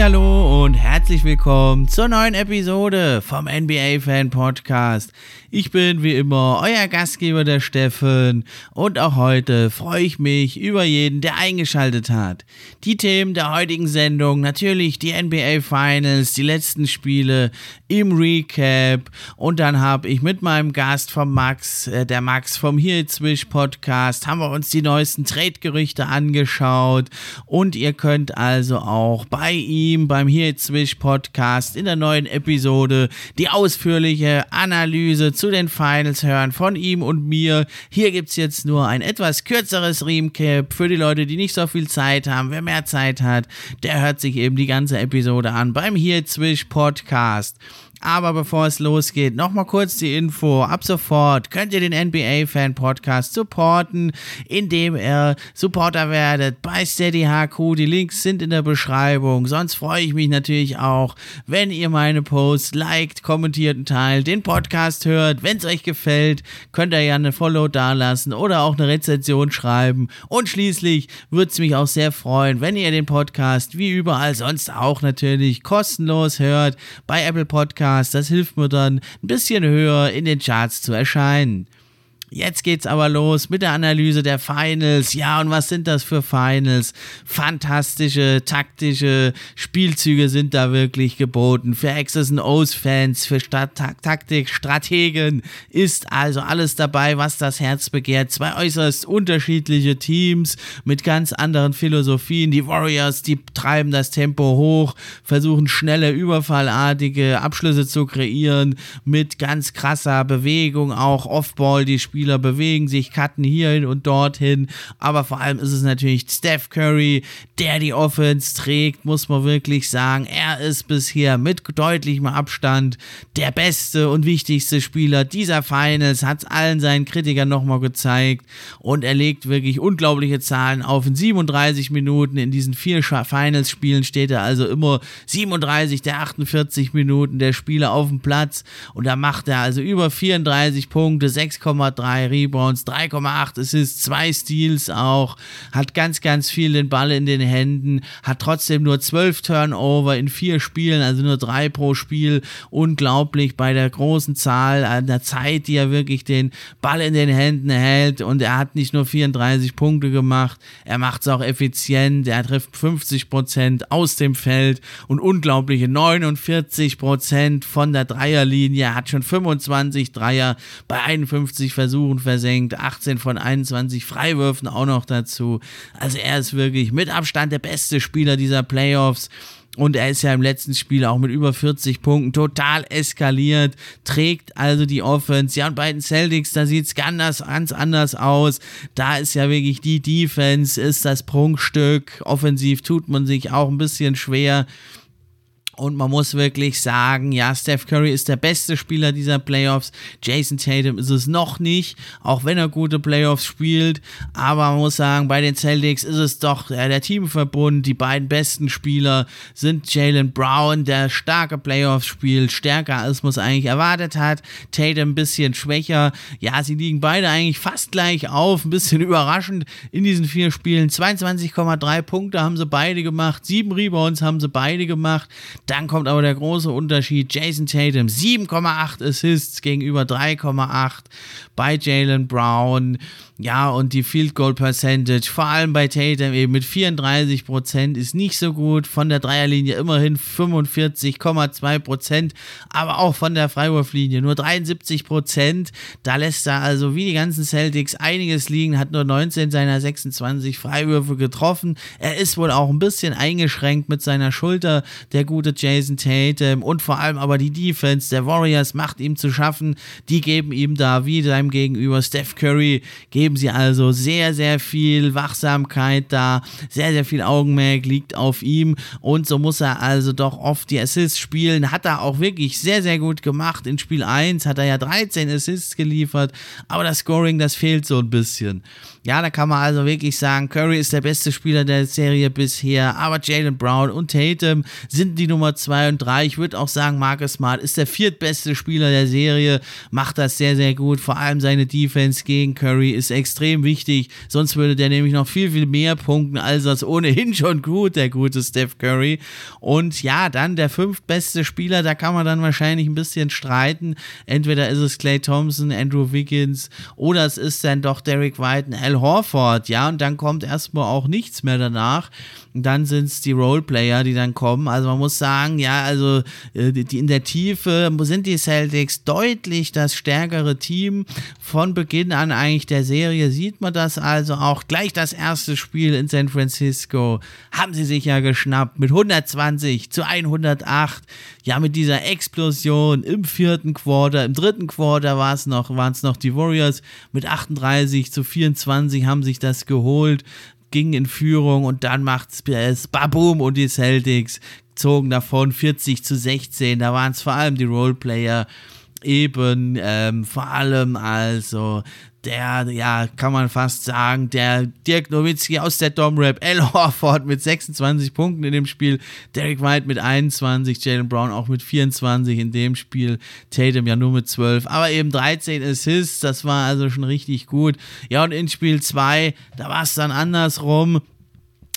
Hallo und herzlich willkommen zur neuen Episode vom NBA Fan Podcast. Ich bin wie immer euer Gastgeber der Steffen und auch heute freue ich mich über jeden, der eingeschaltet hat. Die Themen der heutigen Sendung, natürlich die NBA Finals, die letzten Spiele im Recap und dann habe ich mit meinem Gast vom Max, äh, der Max vom It's Wish Podcast, haben wir uns die neuesten Trade-Gerüchte angeschaut und ihr könnt also auch bei ihm beim It's Wish Podcast in der neuen Episode die ausführliche Analyse zu den Finals hören von ihm und mir. Hier gibt es jetzt nur ein etwas kürzeres Recap für die Leute, die nicht so viel Zeit haben. Wer mehr Zeit hat, der hört sich eben die ganze Episode an beim Here Zwisch Podcast. Aber bevor es losgeht, nochmal kurz die Info. Ab sofort könnt ihr den NBA-Fan-Podcast supporten, indem ihr Supporter werdet bei Steady HQ. Die Links sind in der Beschreibung. Sonst freue ich mich natürlich auch, wenn ihr meine Posts liked, kommentiert und teilt, den Podcast hört. Wenn es euch gefällt, könnt ihr ja eine Follow dalassen oder auch eine Rezension schreiben. Und schließlich würde es mich auch sehr freuen, wenn ihr den Podcast wie überall sonst auch natürlich kostenlos hört bei Apple Podcasts Podcast. Das hilft mir dann, ein bisschen höher in den Charts zu erscheinen. Jetzt geht's aber los mit der Analyse der Finals. Ja, und was sind das für Finals? Fantastische taktische Spielzüge sind da wirklich geboten. Für X's und O's Fans, für Stat Taktik, Strategen ist also alles dabei, was das Herz begehrt. Zwei äußerst unterschiedliche Teams mit ganz anderen Philosophien. Die Warriors, die treiben das Tempo hoch, versuchen schnelle, überfallartige Abschlüsse zu kreieren mit ganz krasser Bewegung, auch Offball, die Spieler Spieler bewegen sich, cutten hierhin und dorthin. Aber vor allem ist es natürlich Steph Curry, der die Offense trägt, muss man wirklich sagen. Er ist bisher mit deutlichem Abstand der beste und wichtigste Spieler dieser Finals, hat es allen seinen Kritikern nochmal gezeigt und er legt wirklich unglaubliche Zahlen auf. In 37 Minuten in diesen vier Finals-Spielen steht er also immer 37 der 48 Minuten der Spieler auf dem Platz und da macht er also über 34 Punkte, 6,3 3 Rebounds, 3,8 Assists, 2 Steals auch, hat ganz, ganz viel den Ball in den Händen, hat trotzdem nur 12 Turnover in vier Spielen, also nur drei pro Spiel. Unglaublich bei der großen Zahl an der Zeit, die er wirklich den Ball in den Händen hält. Und er hat nicht nur 34 Punkte gemacht, er macht es auch effizient, er trifft 50 Prozent aus dem Feld und unglaubliche 49 Prozent von der Dreierlinie, er hat schon 25 Dreier bei 51 Versuchen Versuchen versenkt, 18 von 21 Freiwürfen auch noch dazu. Also er ist wirklich mit Abstand der beste Spieler dieser Playoffs. Und er ist ja im letzten Spiel auch mit über 40 Punkten total eskaliert, trägt also die Offense. Ja, und bei den Celtics, da sieht es ganz, ganz anders aus. Da ist ja wirklich die Defense, ist das Prunkstück. Offensiv tut man sich auch ein bisschen schwer. Und man muss wirklich sagen, ja, Steph Curry ist der beste Spieler dieser Playoffs. Jason Tatum ist es noch nicht, auch wenn er gute Playoffs spielt. Aber man muss sagen, bei den Celtics ist es doch ja, der Teamverbund. Die beiden besten Spieler sind Jalen Brown, der starke Playoffs spielt, stärker als man es eigentlich erwartet hat. Tatum ein bisschen schwächer. Ja, sie liegen beide eigentlich fast gleich auf. Ein bisschen überraschend in diesen vier Spielen. 22,3 Punkte haben sie beide gemacht. Sieben Rebounds haben sie beide gemacht. Dann kommt aber der große Unterschied. Jason Tatum 7,8 Assists gegenüber 3,8 bei Jalen Brown. Ja, und die Field Goal Percentage, vor allem bei Tatum eben mit 34 Prozent, ist nicht so gut. Von der Dreierlinie immerhin 45,2 Prozent, aber auch von der Freiwurflinie nur 73 Prozent. Da lässt er also wie die ganzen Celtics einiges liegen, hat nur 19 seiner 26 Freiwürfe getroffen. Er ist wohl auch ein bisschen eingeschränkt mit seiner Schulter, der gute Jason Tatum und vor allem aber die Defense der Warriors macht ihm zu schaffen. Die geben ihm da wie seinem Gegenüber Steph Curry, geben sie also sehr, sehr viel Wachsamkeit da, sehr, sehr viel Augenmerk liegt auf ihm und so muss er also doch oft die Assists spielen. Hat er auch wirklich sehr, sehr gut gemacht. In Spiel 1 hat er ja 13 Assists geliefert, aber das Scoring, das fehlt so ein bisschen. Ja, da kann man also wirklich sagen, Curry ist der beste Spieler der Serie bisher, aber Jalen Brown und Tatum sind die Nummer 2 und 3. Ich würde auch sagen, Marcus Smart ist der viertbeste Spieler der Serie, macht das sehr, sehr gut. Vor allem seine Defense gegen Curry ist extrem wichtig, sonst würde der nämlich noch viel, viel mehr punkten, als das ohnehin schon gut, der gute Steph Curry. Und ja, dann der fünftbeste Spieler, da kann man dann wahrscheinlich ein bisschen streiten. Entweder ist es Clay Thompson, Andrew Wiggins oder es ist dann doch Derek White, Al Horford, ja, und dann kommt erstmal auch nichts mehr danach. Dann sind es die Roleplayer, die dann kommen. Also man muss sagen, ja, also äh, die, in der Tiefe sind die Celtics deutlich das stärkere Team. Von Beginn an eigentlich der Serie sieht man das also auch. Gleich das erste Spiel in San Francisco haben sie sich ja geschnappt mit 120 zu 108. Ja, mit dieser Explosion im vierten Quarter, im dritten Quarter war es noch, waren es noch die Warriors mit 38 zu 24 haben sich das geholt ging in Führung und dann macht es Babum und die Celtics zogen davon 40 zu 16. Da waren es vor allem die Roleplayer eben ähm, vor allem also der, ja, kann man fast sagen, der Dirk Nowitzki aus der Domrap, Al Horford mit 26 Punkten in dem Spiel, Derek White mit 21, Jalen Brown auch mit 24 in dem Spiel, Tatum ja nur mit 12, aber eben 13 Assists, das war also schon richtig gut. Ja, und in Spiel 2, da war es dann andersrum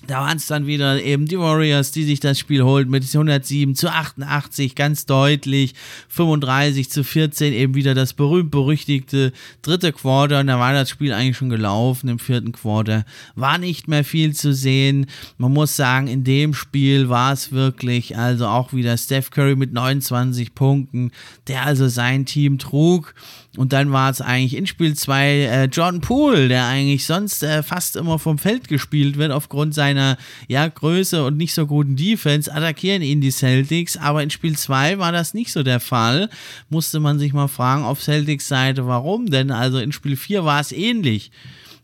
da waren es dann wieder eben die Warriors, die sich das Spiel holt mit 107 zu 88, ganz deutlich, 35 zu 14, eben wieder das berühmt-berüchtigte dritte Quarter. Und da war das Spiel eigentlich schon gelaufen im vierten Quarter, war nicht mehr viel zu sehen. Man muss sagen, in dem Spiel war es wirklich, also auch wieder Steph Curry mit 29 Punkten, der also sein Team trug. Und dann war es eigentlich in Spiel 2 äh, Jordan Poole, der eigentlich sonst äh, fast immer vom Feld gespielt wird aufgrund seiner ja, Größe und nicht so guten Defense, attackieren ihn die Celtics. Aber in Spiel 2 war das nicht so der Fall. Musste man sich mal fragen auf Celtics Seite, warum denn? Also in Spiel 4 war es ähnlich.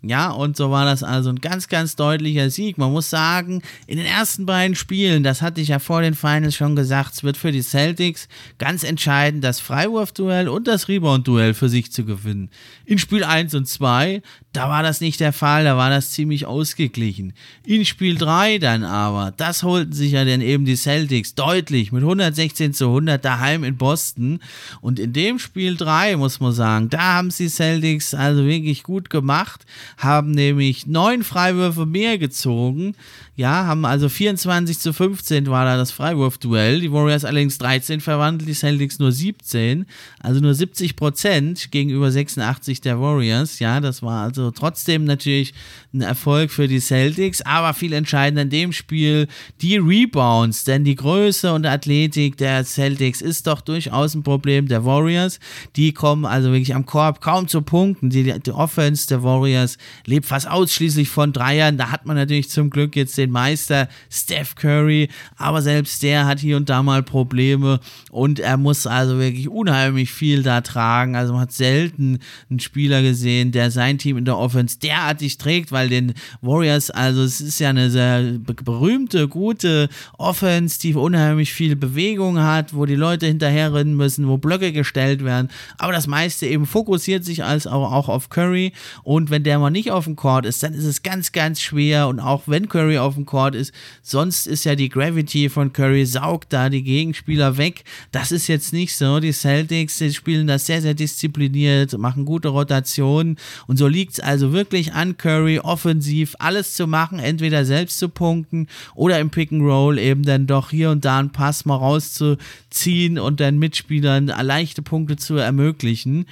Ja, und so war das also ein ganz, ganz deutlicher Sieg. Man muss sagen, in den ersten beiden Spielen, das hatte ich ja vor den Finals schon gesagt, es wird für die Celtics ganz entscheidend, das Freiwurfduell und das Rebound-Duell für sich zu gewinnen. In Spiel 1 und 2, da war das nicht der Fall, da war das ziemlich ausgeglichen. In Spiel 3 dann aber, das holten sich ja dann eben die Celtics deutlich mit 116 zu 100 daheim in Boston. Und in dem Spiel 3, muss man sagen, da haben sie Celtics also wirklich gut gemacht haben nämlich neun Freiwürfe mehr gezogen. Ja, haben also 24 zu 15 war da das Freiwurfduell. Die Warriors allerdings 13 verwandelt, die Celtics nur 17. Also nur 70 Prozent gegenüber 86 der Warriors. Ja, das war also trotzdem natürlich ein Erfolg für die Celtics, aber viel entscheidender in dem Spiel die Rebounds, denn die Größe und Athletik der Celtics ist doch durchaus ein Problem der Warriors. Die kommen also wirklich am Korb kaum zu Punkten. Die, die Offense der Warriors lebt fast ausschließlich von Dreiern. Da hat man natürlich zum Glück jetzt den Meister Steph Curry, aber selbst der hat hier und da mal Probleme und er muss also wirklich unheimlich viel da tragen. Also man hat selten einen Spieler gesehen, der sein Team in der Offense derartig trägt, weil den Warriors, also es ist ja eine sehr berühmte, gute Offense, die unheimlich viel Bewegung hat, wo die Leute hinterherrennen müssen, wo Blöcke gestellt werden, aber das meiste eben fokussiert sich als auch auf Curry und wenn der mal nicht auf dem Court ist, dann ist es ganz, ganz schwer. Und auch wenn Curry auf dem Court ist, sonst ist ja die Gravity von Curry, saugt da die Gegenspieler weg. Das ist jetzt nicht so. Die Celtics die spielen das sehr, sehr diszipliniert, machen gute Rotationen. Und so liegt es also wirklich an Curry, offensiv alles zu machen, entweder selbst zu punkten oder im Pick and Roll eben dann doch hier und da einen Pass mal rauszuziehen und dann Mitspielern leichte Punkte zu ermöglichen.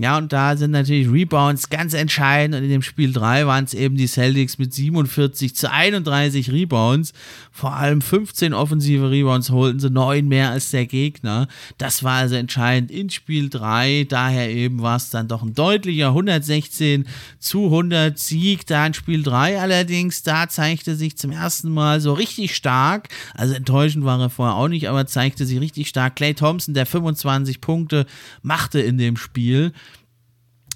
Ja, und da sind natürlich Rebounds ganz entscheidend. Und in dem dem Spiel 3 waren es eben die Celtics mit 47 zu 31 Rebounds. Vor allem 15 offensive Rebounds holten sie, neun mehr als der Gegner. Das war also entscheidend in Spiel 3. Daher eben war es dann doch ein deutlicher 116 zu 100 Sieg da in Spiel 3. Allerdings, da zeigte sich zum ersten Mal so richtig stark, also enttäuschend war er vorher auch nicht, aber zeigte sich richtig stark. Clay Thompson, der 25 Punkte machte in dem Spiel.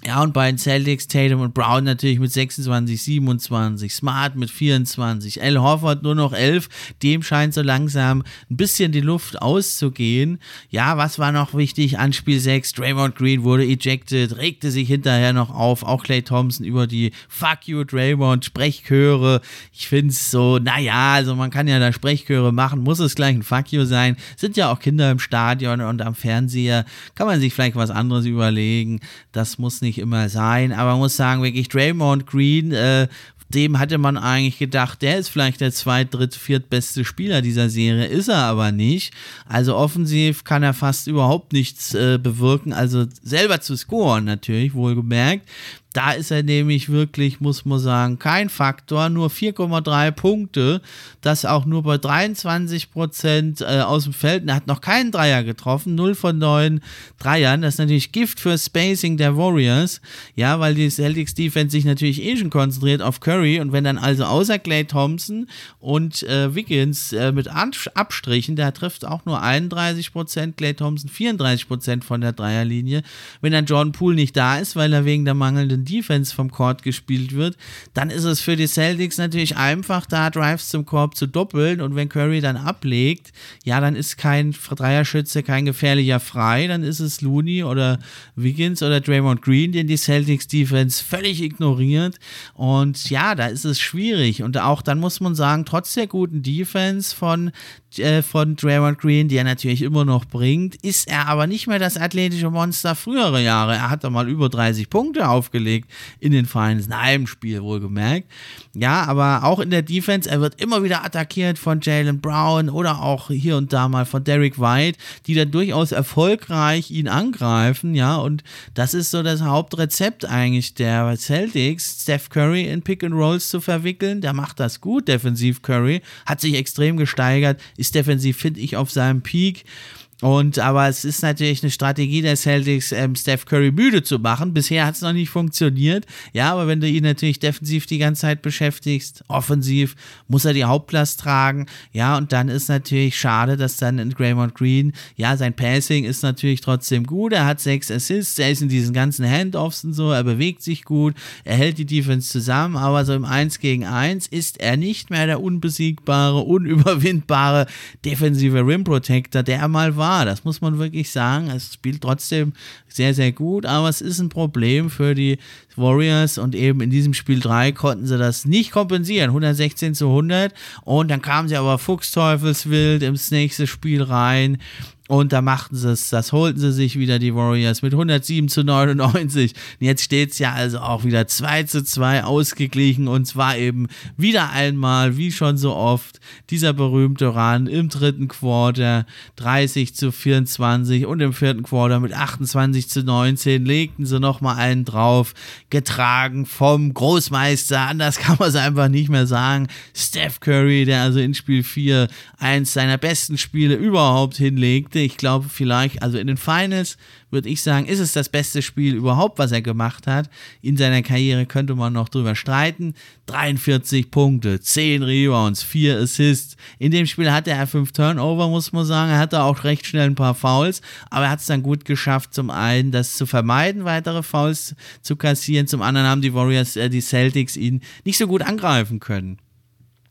Ja, und bei den Celtics, Tatum und Brown natürlich mit 26, 27, Smart mit 24, Al Horford nur noch 11. Dem scheint so langsam ein bisschen die Luft auszugehen. Ja, was war noch wichtig an Spiel 6? Draymond Green wurde ejected, regte sich hinterher noch auf. Auch Clay Thompson über die Fuck you, Draymond Sprechchöre. Ich finde es so, naja, also man kann ja da Sprechchöre machen, muss es gleich ein Fuck you sein. Sind ja auch Kinder im Stadion und am Fernseher. Kann man sich vielleicht was anderes überlegen. Das muss nicht nicht immer sein, aber man muss sagen, wirklich Draymond Green, äh, dem hatte man eigentlich gedacht, der ist vielleicht der zweit, dritt, viertbeste Spieler dieser Serie, ist er aber nicht. Also offensiv kann er fast überhaupt nichts äh, bewirken, also selber zu scoren natürlich, wohlgemerkt. Da ist er nämlich wirklich, muss man sagen, kein Faktor, nur 4,3 Punkte. Das auch nur bei 23 Prozent äh, aus dem Feld. Er hat noch keinen Dreier getroffen, 0 von 9 Dreiern. Das ist natürlich Gift für Spacing der Warriors. Ja, weil die Celtics Defense sich natürlich eh schon konzentriert auf Curry. Und wenn dann also außer Clay Thompson und äh, Wiggins äh, mit Abstrichen, der trifft auch nur 31 Prozent, Clay Thompson 34 Prozent von der Dreierlinie. Wenn dann Jordan Poole nicht da ist, weil er wegen der mangelnden Defense vom Court gespielt wird, dann ist es für die Celtics natürlich einfach, da Drives zum Korb zu doppeln. Und wenn Curry dann ablegt, ja, dann ist kein Dreierschütze, kein gefährlicher frei, dann ist es Looney oder Wiggins oder Draymond Green, den die Celtics Defense völlig ignoriert. Und ja, da ist es schwierig. Und auch dann muss man sagen, trotz der guten Defense von äh, von Draymond Green, die er natürlich immer noch bringt, ist er aber nicht mehr das athletische Monster früherer Jahre. Er hat da mal über 30 Punkte aufgelegt in den Finals, in einem Spiel wohlgemerkt. Ja, aber auch in der Defense, er wird immer wieder attackiert von Jalen Brown oder auch hier und da mal von Derek White, die dann durchaus erfolgreich ihn angreifen, ja, und das ist so das Hauptrezept eigentlich der Celtics, Steph Curry in Pick and Rolls zu verwickeln. Der macht das gut, defensiv Curry, hat sich extrem gesteigert, ist defensiv, finde ich, auf seinem Peak. Und aber es ist natürlich eine Strategie der Celtics, ähm, Steph Curry müde zu machen. Bisher hat es noch nicht funktioniert. Ja, aber wenn du ihn natürlich defensiv die ganze Zeit beschäftigst, offensiv, muss er die Hauptlast tragen. Ja, und dann ist natürlich schade, dass dann in Draymond Green, ja, sein Passing ist natürlich trotzdem gut. Er hat sechs Assists, er ist in diesen ganzen Handoffs und so, er bewegt sich gut, er hält die Defense zusammen, aber so im 1 gegen 1 ist er nicht mehr der unbesiegbare, unüberwindbare defensive Rim Protector, der er mal war war. Das muss man wirklich sagen. Es spielt trotzdem sehr, sehr gut, aber es ist ein Problem für die Warriors und eben in diesem Spiel 3 konnten sie das nicht kompensieren. 116 zu 100 und dann kamen sie aber fuchsteufelswild ins nächste Spiel rein und da machten sie es, das holten sie sich wieder, die Warriors, mit 107 zu 99. Und jetzt steht es ja also auch wieder 2 zu 2 ausgeglichen. Und zwar eben wieder einmal, wie schon so oft, dieser berühmte Run im dritten Quarter 30 zu 24 und im vierten Quarter mit 28 zu 19 legten sie nochmal einen drauf, getragen vom Großmeister. Anders kann man es einfach nicht mehr sagen. Steph Curry, der also in Spiel 4 eins seiner besten Spiele überhaupt hinlegt Punkte. Ich glaube, vielleicht, also in den Finals würde ich sagen, ist es das beste Spiel überhaupt, was er gemacht hat. In seiner Karriere könnte man noch drüber streiten. 43 Punkte, 10 Rebounds, 4 Assists. In dem Spiel hatte er 5 Turnover, muss man sagen. Er hatte auch recht schnell ein paar Fouls, aber er hat es dann gut geschafft, zum einen das zu vermeiden, weitere Fouls zu kassieren. Zum anderen haben die Warriors, äh, die Celtics ihn nicht so gut angreifen können.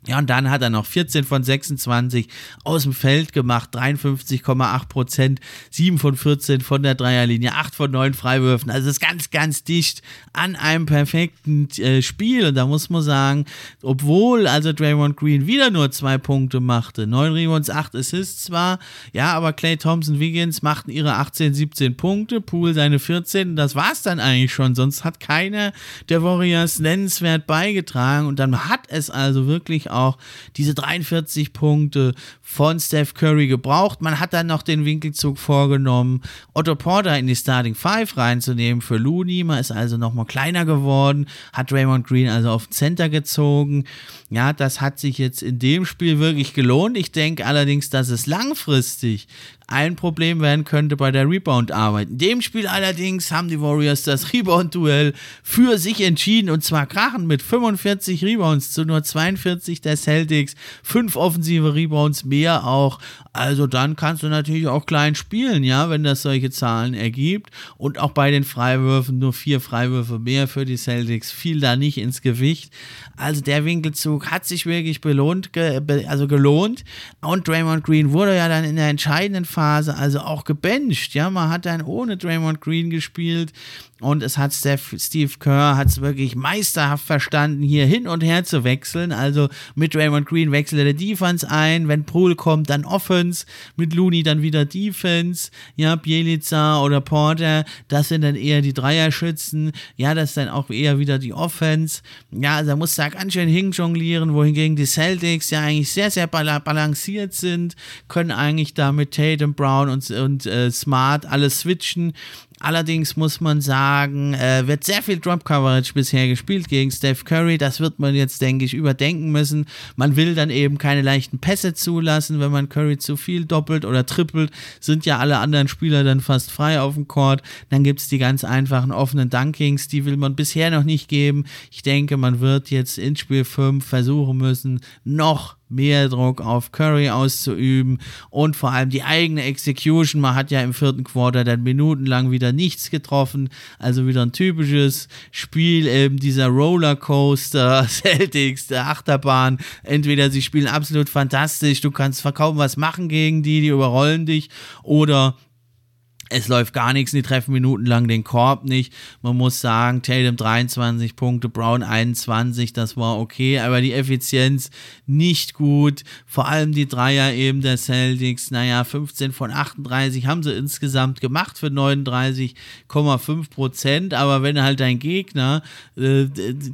Ja, und dann hat er noch 14 von 26 aus dem Feld gemacht, 53,8 Prozent, 7 von 14 von der Dreierlinie, 8 von 9 Freiwürfen. Also ist ganz, ganz dicht an einem perfekten äh, Spiel. Und da muss man sagen, obwohl also Draymond Green wieder nur zwei Punkte machte, 9 Rebounds, 8 Assists zwar, ja, aber Clay Thompson, Wiggins machten ihre 18, 17 Punkte, Poole seine 14. Und das war es dann eigentlich schon. Sonst hat keiner der Warriors nennenswert beigetragen. Und dann hat es also wirklich auch diese 43 Punkte von Steph Curry gebraucht. Man hat dann noch den Winkelzug vorgenommen, Otto Porter in die Starting Five reinzunehmen für Looney. Man ist also nochmal kleiner geworden, hat Raymond Green also auf Center gezogen. Ja, das hat sich jetzt in dem Spiel wirklich gelohnt. Ich denke allerdings, dass es langfristig ein Problem werden könnte bei der Rebound-Arbeit. In dem Spiel allerdings haben die Warriors das Rebound-Duell für sich entschieden und zwar krachen mit 45 Rebounds zu nur 42 der Celtics. Fünf offensive Rebounds mehr auch. Also dann kannst du natürlich auch klein spielen, ja, wenn das solche Zahlen ergibt. Und auch bei den Freiwürfen nur vier Freiwürfe mehr für die Celtics. Fiel da nicht ins Gewicht. Also der Winkelzug hat sich wirklich belohnt, also gelohnt. Und Draymond Green wurde ja dann in der entscheidenden Phase also auch gebencht. Ja, man hat dann ohne Draymond Green gespielt und es hat Steve Kerr hat es wirklich meisterhaft verstanden, hier hin und her zu wechseln. Also mit Draymond Green wechselt er Defense ein. Wenn Poole kommt, dann Offense. Mit Looney dann wieder Defense. Ja, Bielica oder Porter, das sind dann eher die Dreierschützen. Ja, das ist dann auch eher wieder die Offense. Ja, also er muss da ganz schön hinjonglieren, wohingegen die Celtics ja eigentlich sehr, sehr balanciert sind, können eigentlich da mit Tatum, Brown und, und äh, Smart alles switchen. Allerdings muss man sagen, äh, wird sehr viel Drop Coverage bisher gespielt gegen Steph Curry. Das wird man jetzt, denke ich, überdenken müssen. Man will dann eben keine leichten Pässe zulassen, wenn man Curry zu viel doppelt oder trippelt, sind ja alle anderen Spieler dann fast frei auf dem Court. Dann gibt es die ganz einfachen offenen Dunkings, die will man bisher noch nicht geben. Ich denke, man wird jetzt in Spiel 5 versuchen müssen, noch mehr Druck auf Curry auszuüben und vor allem die eigene Execution. Man hat ja im vierten Quarter dann minutenlang wieder nichts getroffen, also wieder ein typisches Spiel eben dieser Rollercoaster Celtics, der Achterbahn. Entweder sie spielen absolut fantastisch, du kannst kaum was machen gegen die, die überrollen dich, oder es läuft gar nichts, die treffen minutenlang den Korb nicht. Man muss sagen, Tatum 23 Punkte, Brown 21, das war okay, aber die Effizienz nicht gut. Vor allem die Dreier eben der Celtics, naja, 15 von 38 haben sie insgesamt gemacht für 39,5 Prozent, aber wenn halt dein Gegner äh,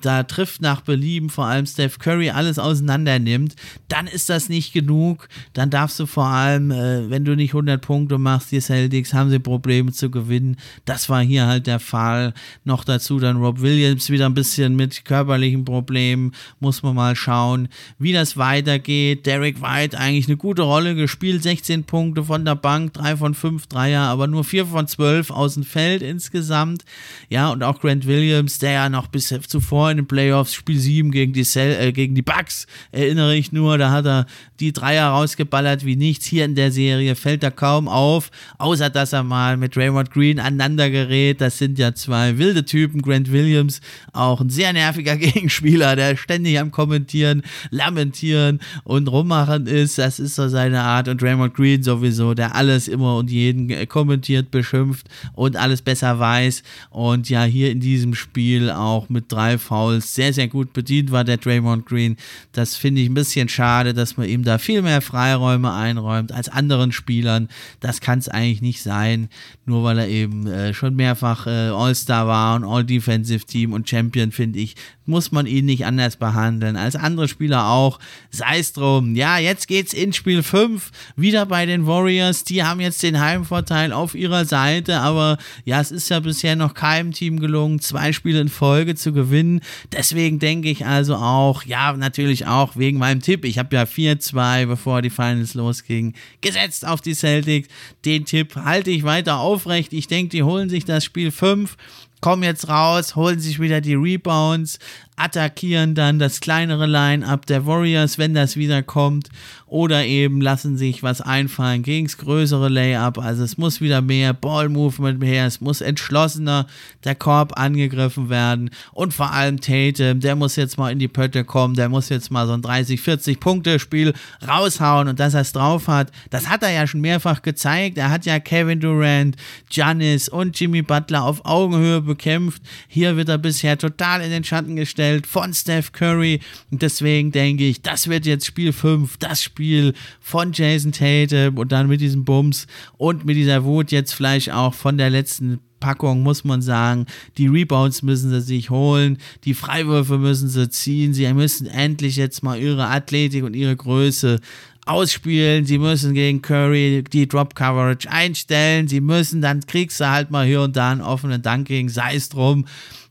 da trifft nach Belieben, vor allem Steph Curry, alles auseinander nimmt, dann ist das nicht genug. Dann darfst du vor allem, äh, wenn du nicht 100 Punkte machst, die Celtics haben sie Probleme zu gewinnen. Das war hier halt der Fall. Noch dazu dann Rob Williams wieder ein bisschen mit körperlichen Problemen. Muss man mal schauen, wie das weitergeht. Derek White eigentlich eine gute Rolle gespielt. 16 Punkte von der Bank, 3 von 5 Dreier, aber nur 4 von 12 aus dem Feld insgesamt. Ja, und auch Grant Williams, der ja noch bis zuvor in den Playoffs Spiel 7 gegen die, Cell, äh, gegen die Bucks, erinnere ich nur, da hat er die Dreier rausgeballert wie nichts. Hier in der Serie fällt er kaum auf, außer dass er mal mit Raymond Green aneinander gerät. Das sind ja zwei wilde Typen. Grant Williams, auch ein sehr nerviger Gegenspieler, der ständig am Kommentieren, Lamentieren und Rummachen ist. Das ist so seine Art. Und Raymond Green sowieso, der alles immer und jeden kommentiert, beschimpft und alles besser weiß. Und ja, hier in diesem Spiel auch mit drei Fouls sehr, sehr gut bedient war der Draymond Green. Das finde ich ein bisschen schade, dass man ihm da viel mehr Freiräume einräumt als anderen Spielern. Das kann es eigentlich nicht sein nur weil er eben äh, schon mehrfach äh, All-Star war und All-Defensive Team und Champion, finde ich, muss man ihn nicht anders behandeln als andere Spieler auch. Sei es drum. Ja, jetzt geht's in Spiel 5 wieder bei den Warriors. Die haben jetzt den Heimvorteil auf ihrer Seite, aber ja, es ist ja bisher noch keinem Team gelungen, zwei Spiele in Folge zu gewinnen. Deswegen denke ich also auch, ja, natürlich auch wegen meinem Tipp. Ich habe ja 4-2, bevor die Finals losgingen, gesetzt auf die Celtics. Den Tipp halte ich weiter aufrecht. Ich denke, die holen sich das Spiel 5 kommen jetzt raus, holen sich wieder die Rebounds, attackieren dann das kleinere Line-up der Warriors, wenn das wieder kommt, oder eben lassen sich was einfallen gegen das größere Layup. Also es muss wieder mehr Ball-Movement her, es muss entschlossener der Korb angegriffen werden und vor allem Tatum, der muss jetzt mal in die Pötte kommen, der muss jetzt mal so ein 30, 40 Punkte Spiel raushauen und dass er es drauf hat, das hat er ja schon mehrfach gezeigt. Er hat ja Kevin Durant, Giannis und Jimmy Butler auf Augenhöhe bekämpft. Hier wird er bisher total in den Schatten gestellt gefällt von Steph Curry. Und deswegen denke ich, das wird jetzt Spiel 5, das Spiel von Jason Tatum und dann mit diesem Bums und mit dieser Wut jetzt vielleicht auch von der letzten Packung, muss man sagen. Die Rebounds müssen sie sich holen, die Freiwürfe müssen sie ziehen. Sie müssen endlich jetzt mal ihre Athletik und ihre Größe ausspielen. Sie müssen gegen Curry die Drop Coverage einstellen. Sie müssen, dann kriegst du halt mal hier und da einen offenen Dank gegen, sei es drum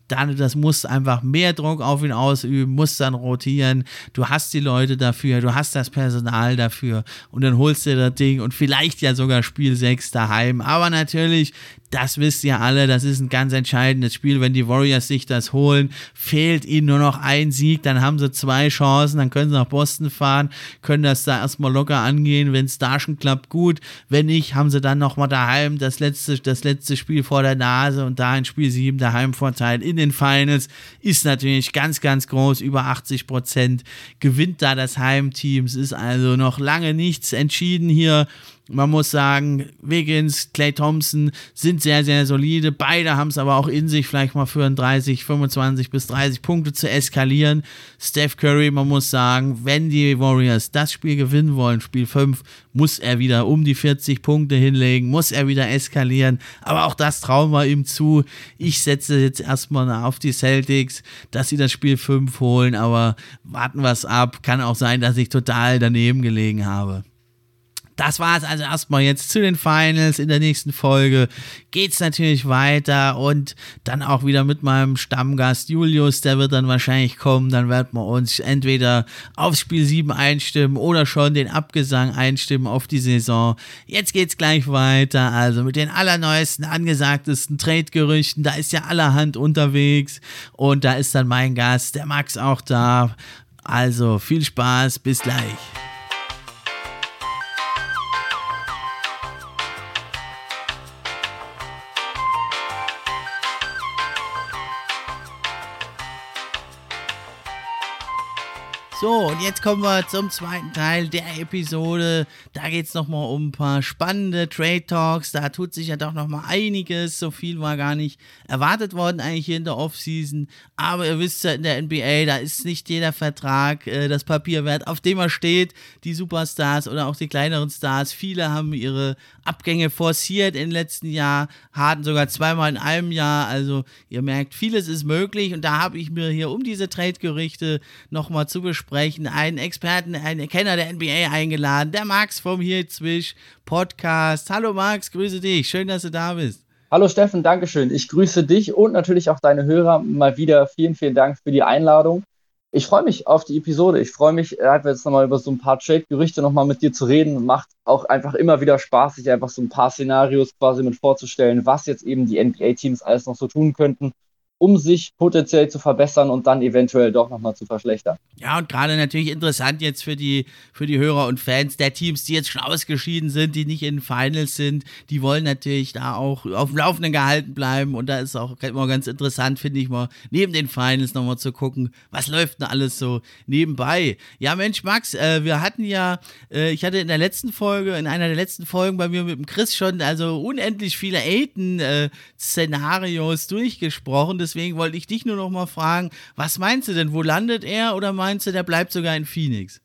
dann, das muss einfach mehr Druck auf ihn ausüben, muss dann rotieren. Du hast die Leute dafür, du hast das Personal dafür und dann holst du das Ding und vielleicht ja sogar Spiel 6 daheim. Aber natürlich, das wisst ihr alle, das ist ein ganz entscheidendes Spiel. Wenn die Warriors sich das holen, fehlt ihnen nur noch ein Sieg, dann haben sie zwei Chancen, dann können sie nach Boston fahren, können das da erstmal locker angehen. Wenn es da schon klappt, gut. Wenn nicht, haben sie dann nochmal daheim das letzte, das letzte Spiel vor der Nase und da in Spiel 7 der Heimvorteil in den Finals ist natürlich ganz, ganz groß. Über 80 Prozent gewinnt da das Heimteam. Es ist also noch lange nichts entschieden hier. Man muss sagen, Wiggins, Clay Thompson sind sehr, sehr solide. Beide haben es aber auch in sich, vielleicht mal für ein 30, 25 bis 30 Punkte zu eskalieren. Steph Curry, man muss sagen, wenn die Warriors das Spiel gewinnen wollen, Spiel 5, muss er wieder um die 40 Punkte hinlegen, muss er wieder eskalieren. Aber auch das trauen wir ihm zu. Ich setze jetzt erstmal auf die Celtics, dass sie das Spiel 5 holen, aber warten wir es ab. Kann auch sein, dass ich total daneben gelegen habe. Das war es also erstmal jetzt zu den Finals. In der nächsten Folge geht es natürlich weiter und dann auch wieder mit meinem Stammgast Julius. Der wird dann wahrscheinlich kommen. Dann werden wir uns entweder aufs Spiel 7 einstimmen oder schon den Abgesang einstimmen auf die Saison. Jetzt geht es gleich weiter. Also mit den allerneuesten, angesagtesten Trade-Gerüchten. Da ist ja allerhand unterwegs und da ist dann mein Gast, der Max, auch da. Also viel Spaß, bis gleich. So, und jetzt kommen wir zum zweiten Teil der Episode. Da geht es nochmal um ein paar spannende Trade Talks. Da tut sich ja doch nochmal einiges. So viel war gar nicht erwartet worden eigentlich hier in der Offseason. Aber ihr wisst ja, in der NBA, da ist nicht jeder Vertrag äh, das Papier wert, auf dem er steht. Die Superstars oder auch die kleineren Stars. Viele haben ihre Abgänge forciert im letzten Jahr. Harten sogar zweimal in einem Jahr. Also ihr merkt, vieles ist möglich. Und da habe ich mir hier um diese Trade-Gerüchte nochmal zu besprechen sprechen, einen Experten, einen Kenner der NBA eingeladen, der Max vom Hier Zwisch Podcast. Hallo Max, grüße dich. Schön, dass du da bist. Hallo Steffen, Dankeschön. Ich grüße dich und natürlich auch deine Hörer mal wieder. Vielen, vielen Dank für die Einladung. Ich freue mich auf die Episode. Ich freue mich, einfach jetzt nochmal über so ein paar Trade-Gerüchte nochmal mit dir zu reden. Macht auch einfach immer wieder Spaß, sich einfach so ein paar Szenarios quasi mit vorzustellen, was jetzt eben die NBA-Teams alles noch so tun könnten um sich potenziell zu verbessern und dann eventuell doch nochmal zu verschlechtern. Ja, und gerade natürlich interessant jetzt für die, für die Hörer und Fans der Teams, die jetzt schon ausgeschieden sind, die nicht in den Finals sind, die wollen natürlich da auch auf dem Laufenden gehalten bleiben und da ist auch immer ganz interessant, finde ich mal, neben den Finals nochmal zu gucken, was läuft denn alles so nebenbei. Ja, Mensch, Max, äh, wir hatten ja, äh, ich hatte in der letzten Folge, in einer der letzten Folgen bei mir mit dem Chris schon also unendlich viele Aiden-Szenarios äh, durchgesprochen. Deswegen wollte ich dich nur noch mal fragen, was meinst du denn? Wo landet er oder meinst du, der bleibt sogar in Phoenix?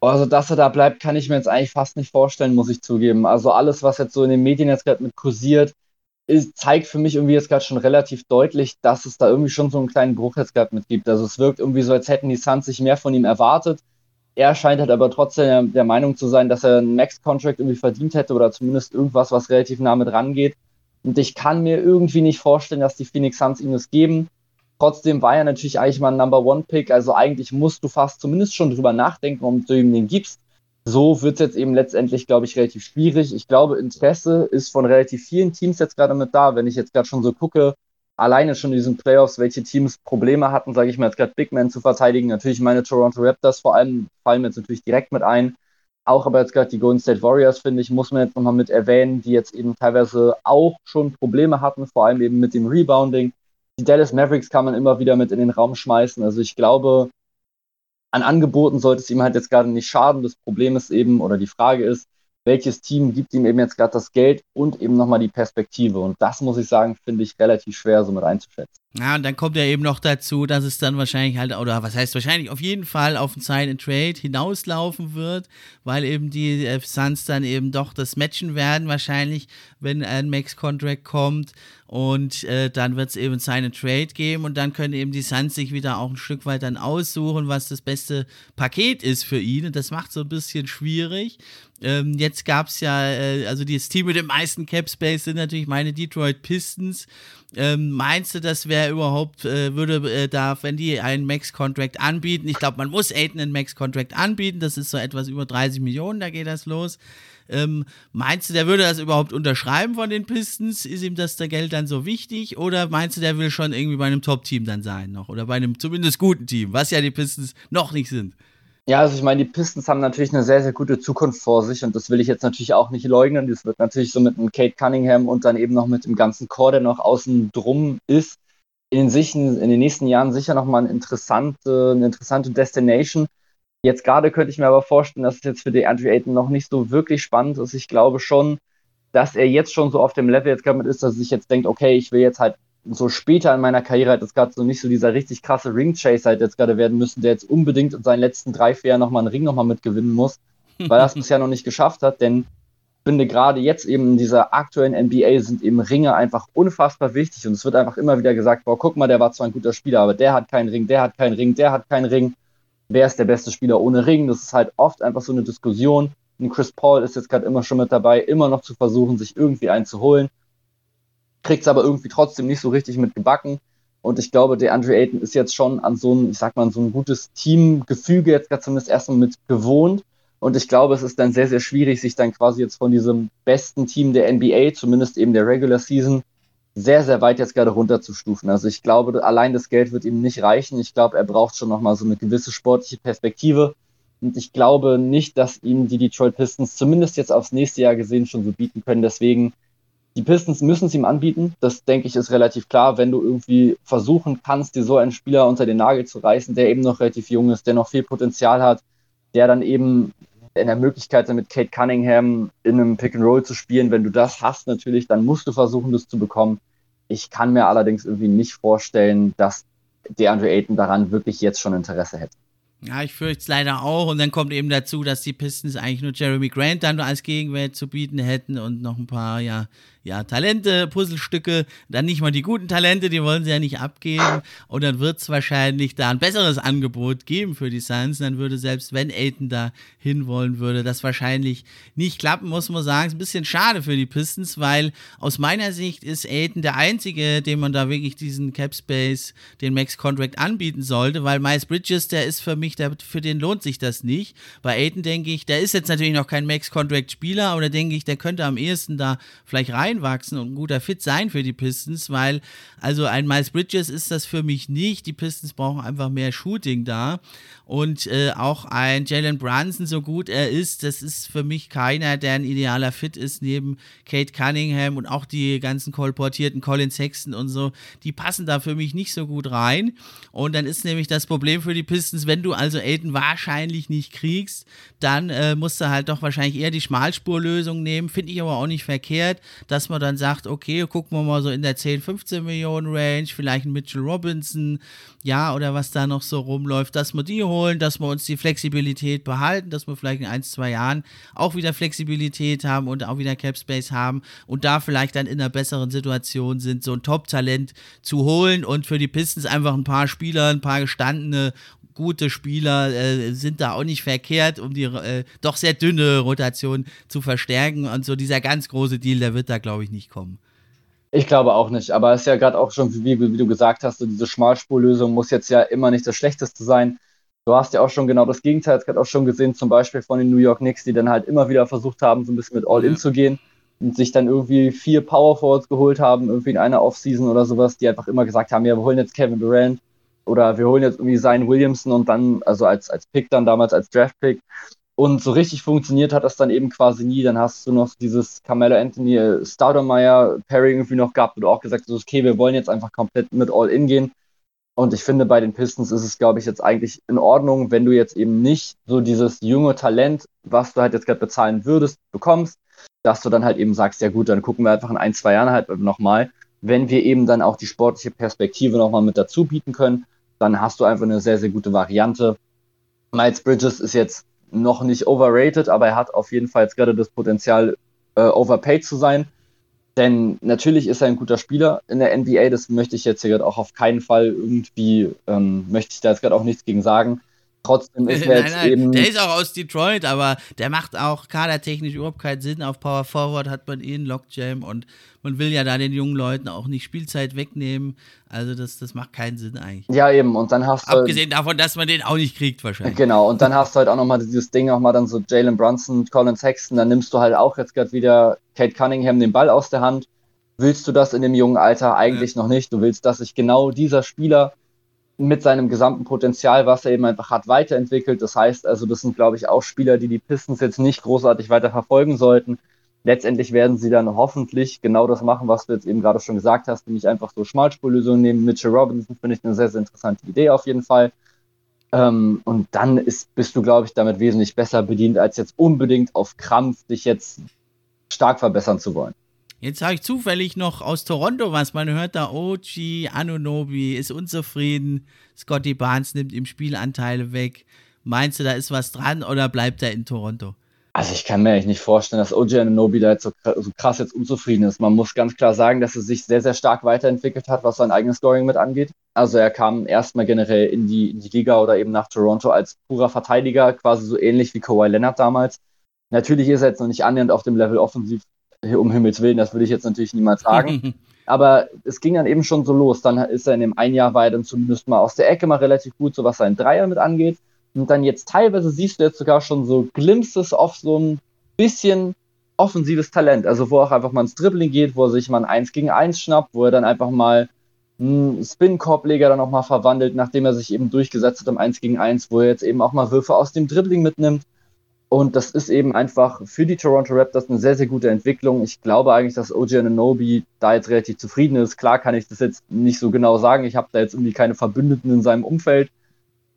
Also, dass er da bleibt, kann ich mir jetzt eigentlich fast nicht vorstellen, muss ich zugeben. Also, alles, was jetzt so in den Medien jetzt gerade mit kursiert, ist, zeigt für mich irgendwie jetzt gerade schon relativ deutlich, dass es da irgendwie schon so einen kleinen Bruch jetzt gerade mit gibt. Also, es wirkt irgendwie so, als hätten die Suns sich mehr von ihm erwartet. Er scheint halt aber trotzdem der Meinung zu sein, dass er einen Max-Contract irgendwie verdient hätte oder zumindest irgendwas, was relativ nah mit rangeht. Und ich kann mir irgendwie nicht vorstellen, dass die Phoenix Suns ihm das geben. Trotzdem war er natürlich eigentlich mal ein Number One Pick. Also eigentlich musst du fast zumindest schon drüber nachdenken, ob du ihm den gibst. So wird es jetzt eben letztendlich, glaube ich, relativ schwierig. Ich glaube, Interesse ist von relativ vielen Teams jetzt gerade mit da. Wenn ich jetzt gerade schon so gucke, alleine schon in diesen Playoffs, welche Teams Probleme hatten, sage ich mal jetzt gerade Big Man zu verteidigen. Natürlich meine Toronto Raptors vor allem fallen mir jetzt natürlich direkt mit ein. Auch aber jetzt gerade die Golden State Warriors, finde ich, muss man jetzt nochmal mit erwähnen, die jetzt eben teilweise auch schon Probleme hatten, vor allem eben mit dem Rebounding. Die Dallas Mavericks kann man immer wieder mit in den Raum schmeißen. Also ich glaube, an Angeboten sollte es ihm halt jetzt gerade nicht schaden. Das Problem ist eben, oder die Frage ist, welches Team gibt ihm eben jetzt gerade das Geld und eben nochmal die Perspektive. Und das muss ich sagen, finde ich relativ schwer so mit einzuschätzen. Ja, und dann kommt ja eben noch dazu, dass es dann wahrscheinlich halt, oder was heißt wahrscheinlich, auf jeden Fall auf ein Sign and Trade hinauslaufen wird, weil eben die äh, Suns dann eben doch das matchen werden, wahrscheinlich, wenn ein Max-Contract kommt. Und äh, dann wird es eben Sign and Trade geben und dann können eben die Suns sich wieder auch ein Stück weit dann aussuchen, was das beste Paket ist für ihn. Und das macht so ein bisschen schwierig. Ähm, jetzt gab es ja, äh, also das Team mit dem meisten Cap Space sind natürlich meine Detroit Pistons. Ähm, meinst du, das wäre überhaupt, äh, würde äh, da, wenn die einen Max-Contract anbieten? Ich glaube, man muss Aiden einen Max-Contract anbieten. Das ist so etwas über 30 Millionen, da geht das los. Ähm, meinst du, der würde das überhaupt unterschreiben von den Pistons? Ist ihm das der Geld dann so wichtig? Oder meinst du, der will schon irgendwie bei einem Top-Team dann sein noch? Oder bei einem zumindest guten Team, was ja die Pistons noch nicht sind? Ja, also ich meine, die Pistons haben natürlich eine sehr, sehr gute Zukunft vor sich und das will ich jetzt natürlich auch nicht leugnen. Das wird natürlich so mit einem Kate Cunningham und dann eben noch mit dem ganzen Chor, der noch außen drum ist, in den, in den nächsten Jahren sicher nochmal eine interessante, eine interessante Destination. Jetzt gerade könnte ich mir aber vorstellen, dass es jetzt für die Andrew Ayton noch nicht so wirklich spannend ist. Ich glaube schon, dass er jetzt schon so auf dem Level jetzt gerade ist, dass er sich jetzt denkt, okay, ich will jetzt halt so später in meiner Karriere hat es gerade so nicht so dieser richtig krasse Ring-Chaser halt jetzt gerade werden müssen, der jetzt unbedingt in seinen letzten drei, vier Jahren nochmal einen Ring nochmal mitgewinnen muss, weil er es bisher noch nicht geschafft hat, denn ich finde gerade jetzt eben in dieser aktuellen NBA sind eben Ringe einfach unfassbar wichtig und es wird einfach immer wieder gesagt, boah, guck mal, der war zwar ein guter Spieler, aber der hat keinen Ring, der hat keinen Ring, der hat keinen Ring. Wer ist der beste Spieler ohne Ring? Das ist halt oft einfach so eine Diskussion. Und Chris Paul ist jetzt gerade immer schon mit dabei, immer noch zu versuchen, sich irgendwie einzuholen kriegt es aber irgendwie trotzdem nicht so richtig mit gebacken. Und ich glaube, der Andre Ayton ist jetzt schon an so ein, ich sag mal, so ein gutes Teamgefüge jetzt gerade zumindest erstmal mit gewohnt. Und ich glaube, es ist dann sehr, sehr schwierig, sich dann quasi jetzt von diesem besten Team der NBA, zumindest eben der Regular Season, sehr, sehr weit jetzt gerade runterzustufen. Also ich glaube, allein das Geld wird ihm nicht reichen. Ich glaube, er braucht schon nochmal so eine gewisse sportliche Perspektive. Und ich glaube nicht, dass ihm die Detroit Pistons zumindest jetzt aufs nächste Jahr gesehen schon so bieten können. Deswegen die Pistons müssen es ihm anbieten. Das denke ich ist relativ klar, wenn du irgendwie versuchen kannst, dir so einen Spieler unter den Nagel zu reißen, der eben noch relativ jung ist, der noch viel Potenzial hat, der dann eben in der Möglichkeit mit Kate Cunningham in einem Pick and Roll zu spielen. Wenn du das hast, natürlich, dann musst du versuchen, das zu bekommen. Ich kann mir allerdings irgendwie nicht vorstellen, dass der Andre Ayton daran wirklich jetzt schon Interesse hätte. Ja, ich fürchte es leider auch. Und dann kommt eben dazu, dass die Pistons eigentlich nur Jeremy Grant dann als Gegenwert zu bieten hätten und noch ein paar, ja, ja, Talente, Puzzlestücke, dann nicht mal die guten Talente, die wollen sie ja nicht abgeben. Und dann wird es wahrscheinlich da ein besseres Angebot geben für die Suns. Dann würde selbst wenn Aiton da hinwollen würde, das wahrscheinlich nicht klappen, muss man sagen. Ist ein bisschen schade für die Pistons, weil aus meiner Sicht ist Aiton der Einzige, dem man da wirklich diesen Cap Space, den Max Contract anbieten sollte, weil Miles Bridges, der ist für mich, der, für den lohnt sich das nicht. Bei Aiton denke ich, der ist jetzt natürlich noch kein Max Contract Spieler, aber da denke ich, der könnte am ehesten da vielleicht rein reinwachsen und ein guter Fit sein für die Pistons, weil also ein Miles Bridges ist das für mich nicht. Die Pistons brauchen einfach mehr Shooting da. Und äh, auch ein Jalen Brunson, so gut er ist, das ist für mich keiner, der ein idealer Fit ist, neben Kate Cunningham und auch die ganzen kolportierten Colin Sexton und so, die passen da für mich nicht so gut rein. Und dann ist nämlich das Problem für die Pistons, wenn du also Aiden wahrscheinlich nicht kriegst, dann äh, musst du halt doch wahrscheinlich eher die Schmalspurlösung nehmen. Finde ich aber auch nicht verkehrt, dass man dann sagt, okay, gucken wir mal so in der 10, 15 Millionen Range, vielleicht ein Mitchell Robinson, ja, oder was da noch so rumläuft, dass wir die holen, dass wir uns die Flexibilität behalten, dass wir vielleicht in ein, zwei Jahren auch wieder Flexibilität haben und auch wieder Cap Space haben und da vielleicht dann in einer besseren Situation sind, so ein Top-Talent zu holen und für die Pistons einfach ein paar Spieler, ein paar gestandene gute Spieler äh, sind da auch nicht verkehrt, um die äh, doch sehr dünne Rotation zu verstärken. Und so dieser ganz große Deal, der wird da, glaube ich, nicht kommen. Ich glaube auch nicht, aber es ist ja gerade auch schon, wie, wie, du gesagt hast, so diese Schmalspurlösung muss jetzt ja immer nicht das Schlechteste sein. Du hast ja auch schon genau das Gegenteil, gerade auch schon gesehen, zum Beispiel von den New York Knicks, die dann halt immer wieder versucht haben, so ein bisschen mit All-In ja. zu gehen und sich dann irgendwie vier Power Forwards geholt haben, irgendwie in einer Offseason oder sowas, die einfach immer gesagt haben, ja, wir holen jetzt Kevin Durant oder wir holen jetzt irgendwie Zion Williamson und dann, also als, als Pick dann damals, als Draft-Pick und so richtig funktioniert hat das dann eben quasi nie. Dann hast du noch dieses Carmelo Anthony äh, Staudemeyer Pairing irgendwie noch gehabt, wo du auch gesagt hast, okay, wir wollen jetzt einfach komplett mit All-In gehen. Und ich finde, bei den Pistons ist es, glaube ich, jetzt eigentlich in Ordnung, wenn du jetzt eben nicht so dieses junge Talent, was du halt jetzt gerade bezahlen würdest, bekommst, dass du dann halt eben sagst, ja gut, dann gucken wir einfach in ein, zwei Jahren halt nochmal. wenn wir eben dann auch die sportliche Perspektive nochmal mit dazu bieten können, dann hast du einfach eine sehr, sehr gute Variante. Miles Bridges ist jetzt noch nicht overrated, aber er hat auf jeden Fall jetzt gerade das Potenzial, äh, overpaid zu sein. Denn natürlich ist er ein guter Spieler in der NBA, das möchte ich jetzt hier gerade auch auf keinen Fall irgendwie, ähm, möchte ich da jetzt gerade auch nichts gegen sagen. Trotzdem ist er jetzt nein, eben. Der ist auch aus Detroit, aber der macht auch kadertechnisch überhaupt keinen Sinn. Auf Power Forward hat man eh einen Lockjam und man will ja da den jungen Leuten auch nicht Spielzeit wegnehmen. Also das, das macht keinen Sinn eigentlich. Ja, eben. Und dann hast du. Abgesehen davon, dass man den auch nicht kriegt, wahrscheinlich. Genau, und dann hast du halt auch nochmal dieses Ding, auch mal dann so Jalen Brunson, Colin Sexton, dann nimmst du halt auch jetzt gerade wieder Kate Cunningham den Ball aus der Hand. Willst du das in dem jungen Alter? Eigentlich ja. noch nicht. Du willst, dass sich genau dieser Spieler mit seinem gesamten Potenzial, was er eben einfach hat, weiterentwickelt. Das heißt also, das sind, glaube ich, auch Spieler, die die Pistons jetzt nicht großartig weiter verfolgen sollten. Letztendlich werden sie dann hoffentlich genau das machen, was du jetzt eben gerade schon gesagt hast, nämlich einfach so Schmalspurlösungen nehmen. Mitchell Robinson finde ich eine sehr, sehr interessante Idee auf jeden Fall. Ähm, und dann ist, bist du, glaube ich, damit wesentlich besser bedient, als jetzt unbedingt auf Krampf dich jetzt stark verbessern zu wollen. Jetzt habe ich zufällig noch aus Toronto was. Man hört da, Ochi Anunobi ist unzufrieden. Scotty Barnes nimmt ihm Spielanteile weg. Meinst du, da ist was dran oder bleibt er in Toronto? Also ich kann mir eigentlich nicht vorstellen, dass OG Anunobi da jetzt so, so, krass jetzt unzufrieden ist. Man muss ganz klar sagen, dass er sich sehr, sehr stark weiterentwickelt hat, was sein eigenes Scoring mit angeht. Also er kam erstmal generell in die, in die Liga oder eben nach Toronto als purer Verteidiger, quasi so ähnlich wie Kawhi Leonard damals. Natürlich ist er jetzt noch nicht annähernd auf dem Level offensiv um Himmels Willen, das würde ich jetzt natürlich niemals sagen. Aber es ging dann eben schon so los. Dann ist er in dem ein Jahr er dann zumindest mal aus der Ecke mal relativ gut, so was seinen Dreier mit angeht. Und dann jetzt teilweise siehst du jetzt sogar schon so Glimpses auf so ein bisschen offensives Talent. Also wo auch einfach mal ins Dribbling geht, wo er sich mal ein 1 gegen 1 schnappt, wo er dann einfach mal einen Spin-Korbleger dann auch mal verwandelt, nachdem er sich eben durchgesetzt hat im 1 gegen 1, wo er jetzt eben auch mal Würfe aus dem Dribbling mitnimmt. Und das ist eben einfach für die Toronto Raptors eine sehr, sehr gute Entwicklung. Ich glaube eigentlich, dass OG Ananobi da jetzt relativ zufrieden ist. Klar kann ich das jetzt nicht so genau sagen. Ich habe da jetzt irgendwie keine Verbündeten in seinem Umfeld.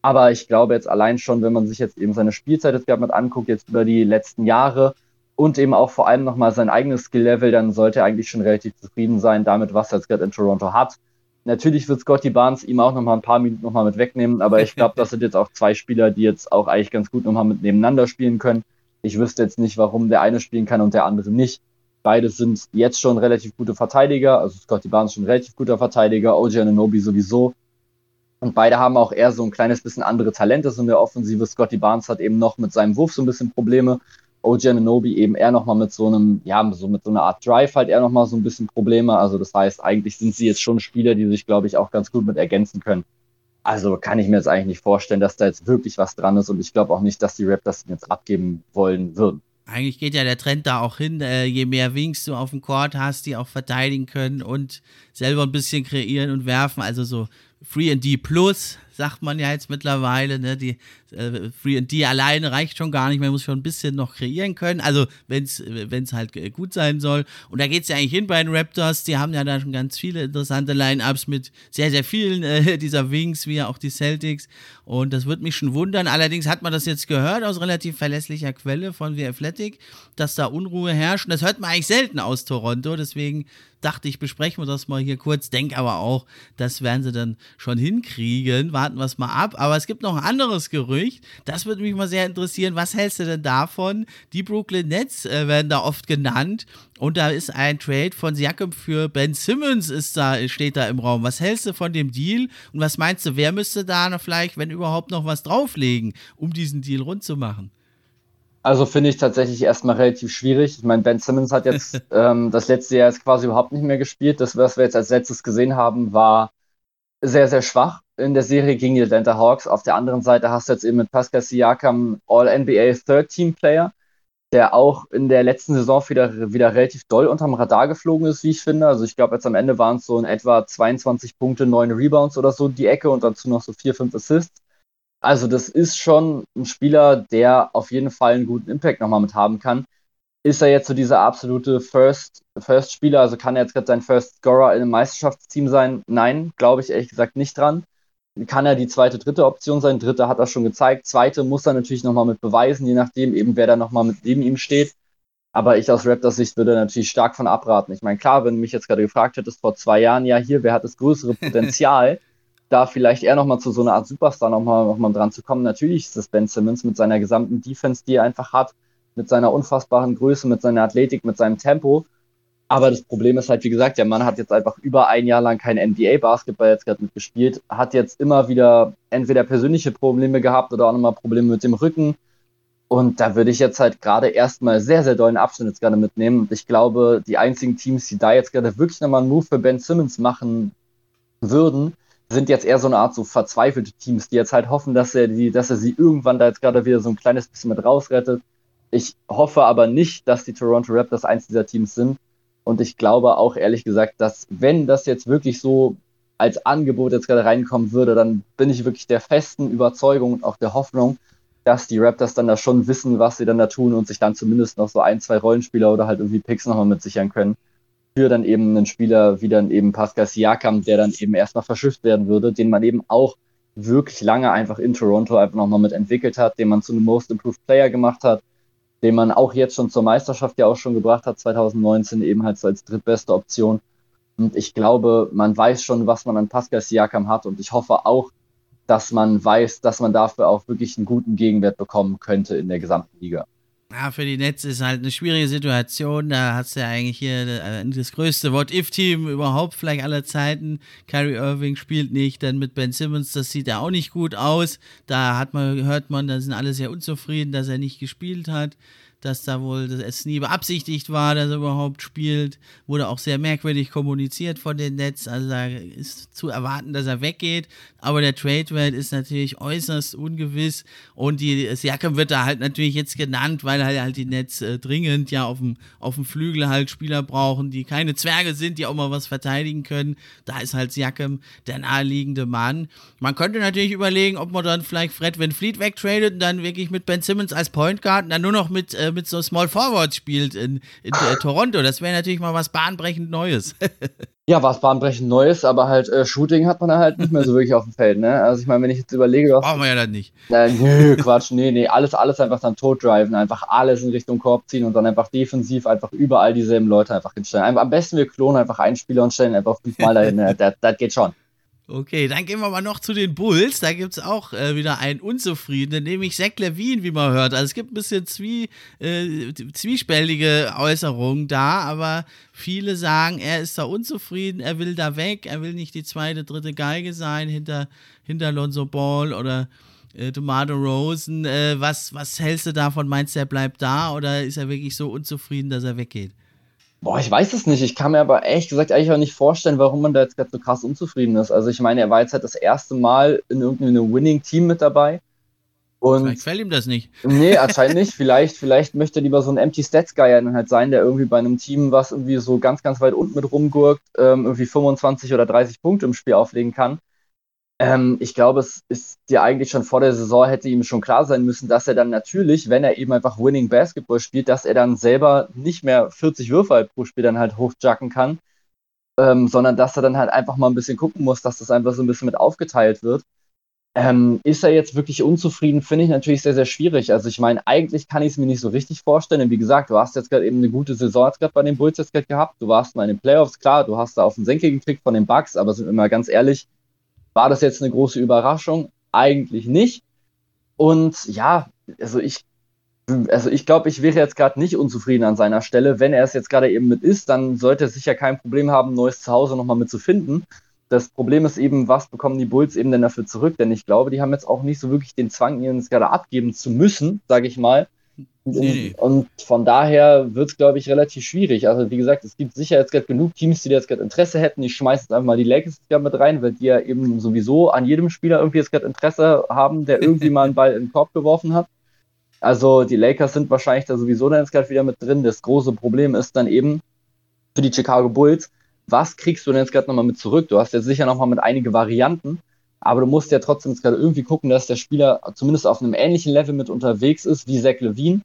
Aber ich glaube jetzt allein schon, wenn man sich jetzt eben seine Spielzeit jetzt gerade mal anguckt, jetzt über die letzten Jahre und eben auch vor allem nochmal sein eigenes Skill-Level, dann sollte er eigentlich schon relativ zufrieden sein damit, was er jetzt gerade in Toronto hat. Natürlich wird Scotty Barnes ihm auch nochmal ein paar Minuten nochmal mit wegnehmen, aber ich glaube, das sind jetzt auch zwei Spieler, die jetzt auch eigentlich ganz gut nochmal mit nebeneinander spielen können. Ich wüsste jetzt nicht, warum der eine spielen kann und der andere nicht. Beide sind jetzt schon relativ gute Verteidiger, also Scotty Barnes schon ein relativ guter Verteidiger, OJ Ananobi sowieso. Und beide haben auch eher so ein kleines bisschen andere Talente so in der Offensive. Scotty Barnes hat eben noch mit seinem Wurf so ein bisschen Probleme. OG Ananobi eben eher nochmal mit so einem, ja, so mit so einer Art Drive halt eher nochmal so ein bisschen Probleme. Also das heißt, eigentlich sind sie jetzt schon Spieler, die sich, glaube ich, auch ganz gut mit ergänzen können. Also kann ich mir jetzt eigentlich nicht vorstellen, dass da jetzt wirklich was dran ist und ich glaube auch nicht, dass die Raptors ihn jetzt abgeben wollen würden. Eigentlich geht ja der Trend da auch hin, äh, je mehr Wings du auf dem Court hast, die auch verteidigen können und selber ein bisschen kreieren und werfen, also so Free and D Plus, sagt man ja jetzt mittlerweile, ne? Die äh, Free and D alleine reicht schon gar nicht, man muss schon ein bisschen noch kreieren können. Also wenn es halt gut sein soll. Und da geht es ja eigentlich hin bei den Raptors, die haben ja da schon ganz viele interessante Line-Ups mit sehr, sehr vielen äh, dieser Wings, wie auch die Celtics. Und das würde mich schon wundern. Allerdings hat man das jetzt gehört aus relativ verlässlicher Quelle von The Athletic, dass da Unruhe herrscht. Und das hört man eigentlich selten aus Toronto. Deswegen dachte ich, besprechen wir das mal hier kurz. Denk aber auch, das werden sie dann schon hinkriegen. Warten wir es mal ab. Aber es gibt noch ein anderes Gerücht. Das würde mich mal sehr interessieren. Was hältst du denn davon? Die Brooklyn Nets äh, werden da oft genannt. Und da ist ein Trade von Siakam für Ben Simmons ist da, steht da im Raum. Was hältst du von dem Deal? Und was meinst du, wer müsste da noch vielleicht, wenn überhaupt, noch was drauflegen, um diesen Deal rund zu machen? Also finde ich tatsächlich erstmal relativ schwierig. Ich meine, Ben Simmons hat jetzt ähm, das letzte Jahr jetzt quasi überhaupt nicht mehr gespielt. Das, was wir jetzt als letztes gesehen haben, war sehr, sehr schwach in der Serie gegen die Atlanta Hawks. Auf der anderen Seite hast du jetzt eben mit Pascal Siakam All-NBA Third-Team-Player, der auch in der letzten Saison wieder, wieder relativ doll unterm Radar geflogen ist, wie ich finde. Also ich glaube, jetzt am Ende waren es so in etwa 22 Punkte, 9 Rebounds oder so die Ecke und dazu noch so 4, 5 Assists. Also das ist schon ein Spieler, der auf jeden Fall einen guten Impact nochmal mit haben kann. Ist er jetzt so dieser absolute First, First? Also kann er jetzt gerade sein First Scorer in einem Meisterschaftsteam sein? Nein, glaube ich ehrlich gesagt nicht dran. Kann er die zweite, dritte Option sein? Dritte hat er schon gezeigt. Zweite muss er natürlich nochmal mit beweisen, je nachdem eben, wer da nochmal mit neben ihm steht. Aber ich aus Raptors Sicht würde natürlich stark von abraten. Ich meine, klar, wenn du mich jetzt gerade gefragt hättest vor zwei Jahren, ja, hier, wer hat das größere Potenzial, da vielleicht eher nochmal zu so einer Art Superstar nochmal noch mal dran zu kommen. Natürlich ist es Ben Simmons mit seiner gesamten Defense, die er einfach hat, mit seiner unfassbaren Größe, mit seiner Athletik, mit seinem Tempo. Aber das Problem ist halt, wie gesagt, der Mann hat jetzt einfach über ein Jahr lang kein NBA-Basketball jetzt gerade mitgespielt, hat jetzt immer wieder entweder persönliche Probleme gehabt oder auch nochmal Probleme mit dem Rücken. Und da würde ich jetzt halt gerade erstmal sehr, sehr dollen Abstand jetzt gerade mitnehmen. Und ich glaube, die einzigen Teams, die da jetzt gerade wirklich nochmal einen Move für Ben Simmons machen würden, sind jetzt eher so eine Art so verzweifelte Teams, die jetzt halt hoffen, dass er die, dass er sie irgendwann da jetzt gerade wieder so ein kleines bisschen mit rausrettet. Ich hoffe aber nicht, dass die Toronto Raptors eins dieser Teams sind. Und ich glaube auch ehrlich gesagt, dass wenn das jetzt wirklich so als Angebot jetzt gerade reinkommen würde, dann bin ich wirklich der festen Überzeugung und auch der Hoffnung, dass die Raptors dann da schon wissen, was sie dann da tun und sich dann zumindest noch so ein, zwei Rollenspieler oder halt irgendwie Picks nochmal mit sichern können. Für dann eben einen Spieler wie dann eben Pascal Siakam, der dann eben erstmal verschifft werden würde, den man eben auch wirklich lange einfach in Toronto einfach nochmal mit entwickelt hat, den man zu einem Most Improved Player gemacht hat den man auch jetzt schon zur Meisterschaft ja auch schon gebracht hat, 2019 eben halt so als drittbeste Option. Und ich glaube, man weiß schon, was man an Pascal Siakam hat und ich hoffe auch, dass man weiß, dass man dafür auch wirklich einen guten Gegenwert bekommen könnte in der gesamten Liga. Ja, für die Netz ist halt eine schwierige Situation. Da hast du ja eigentlich hier äh, das größte What-If-Team überhaupt, vielleicht aller Zeiten. Kyrie Irving spielt nicht, dann mit Ben Simmons, das sieht ja auch nicht gut aus. Da hat man, hört man, da sind alle sehr unzufrieden, dass er nicht gespielt hat dass da wohl es nie beabsichtigt war, dass er überhaupt spielt. Wurde auch sehr merkwürdig kommuniziert von den Netz. Also da ist zu erwarten, dass er weggeht. Aber der Trade-Wert ist natürlich äußerst ungewiss. Und die Siakam wird da halt natürlich jetzt genannt, weil halt die Netz äh, dringend ja auf dem, auf dem Flügel halt Spieler brauchen, die keine Zwerge sind, die auch mal was verteidigen können. Da ist halt Siakam der naheliegende Mann. Man könnte natürlich überlegen, ob man dann vielleicht Fred Van Fleet wegtradet und dann wirklich mit Ben Simmons als Point Guard und dann nur noch mit äh, mit so Small Forwards spielt in, in äh, Toronto. Das wäre natürlich mal was bahnbrechend Neues. ja, was bahnbrechend Neues, aber halt äh, Shooting hat man halt nicht mehr so wirklich auf dem Feld. Ne? Also ich meine, wenn ich jetzt überlege, was. Brauchen wir ja dann nicht. Äh, nö, Quatsch, nee, nee, alles, alles einfach dann tot driven, einfach alles in Richtung Korb ziehen und dann einfach defensiv einfach überall dieselben Leute einfach hinstellen. Am besten wir klonen einfach einen Spieler und stellen einfach fünfmal dahin. Ne? Das, das geht schon. Okay, dann gehen wir mal noch zu den Bulls. Da gibt es auch äh, wieder einen Unzufriedenen, nämlich Zach Levine, wie man hört. Also es gibt ein bisschen zwie, äh, zwiespältige Äußerungen da, aber viele sagen, er ist da unzufrieden, er will da weg, er will nicht die zweite, dritte Geige sein hinter, hinter Lonzo Ball oder äh, Tomato Rosen. Äh, was, was hältst du davon? Meinst du, er bleibt da oder ist er wirklich so unzufrieden, dass er weggeht? Boah, ich weiß es nicht. Ich kann mir aber ehrlich gesagt eigentlich auch nicht vorstellen, warum man da jetzt gerade so krass unzufrieden ist. Also ich meine, er war jetzt halt das erste Mal in irgendeinem Winning-Team mit dabei. Und vielleicht gefällt ihm das nicht. Nee, anscheinend nicht. Vielleicht, vielleicht möchte er lieber so ein Empty Stats Guy dann halt sein, der irgendwie bei einem Team, was irgendwie so ganz, ganz weit unten mit rumgurkt, ähm, irgendwie 25 oder 30 Punkte im Spiel auflegen kann. Ähm, ich glaube, es ist dir eigentlich schon vor der Saison hätte ihm schon klar sein müssen, dass er dann natürlich, wenn er eben einfach Winning Basketball spielt, dass er dann selber nicht mehr 40 Würfe halt pro Spiel dann halt hochjacken kann, ähm, sondern dass er dann halt einfach mal ein bisschen gucken muss, dass das einfach so ein bisschen mit aufgeteilt wird. Ähm, ist er jetzt wirklich unzufrieden, finde ich natürlich sehr, sehr schwierig. Also ich meine, eigentlich kann ich es mir nicht so richtig vorstellen. Denn wie gesagt, du hast jetzt gerade eben eine gute Saison gerade bei den Bulls jetzt gerade gehabt. Du warst mal in den Playoffs, klar, du hast da auf den Senkel gekriegt von den Bucks, aber sind wir mal ganz ehrlich, war das jetzt eine große Überraschung? Eigentlich nicht. Und ja, also ich, also ich glaube, ich wäre jetzt gerade nicht unzufrieden an seiner Stelle. Wenn er es jetzt gerade eben mit ist, dann sollte er sicher kein Problem haben, ein neues Zuhause nochmal mitzufinden. Das Problem ist eben, was bekommen die Bulls eben denn dafür zurück? Denn ich glaube, die haben jetzt auch nicht so wirklich den Zwang, jetzt gerade abgeben zu müssen, sage ich mal. Nee. Und von daher wird es, glaube ich, relativ schwierig. Also, wie gesagt, es gibt sicher jetzt gerade genug Teams, die jetzt gerade Interesse hätten. Ich schmeiße jetzt einfach mal die Lakers mit rein, weil die ja eben sowieso an jedem Spieler irgendwie jetzt gerade Interesse haben, der irgendwie mal einen Ball in den Korb geworfen hat. Also, die Lakers sind wahrscheinlich da sowieso dann jetzt gerade wieder mit drin. Das große Problem ist dann eben für die Chicago Bulls, was kriegst du denn jetzt gerade nochmal mit zurück? Du hast jetzt sicher nochmal mit einige Varianten, aber du musst ja trotzdem jetzt gerade irgendwie gucken, dass der Spieler zumindest auf einem ähnlichen Level mit unterwegs ist wie Zach Levine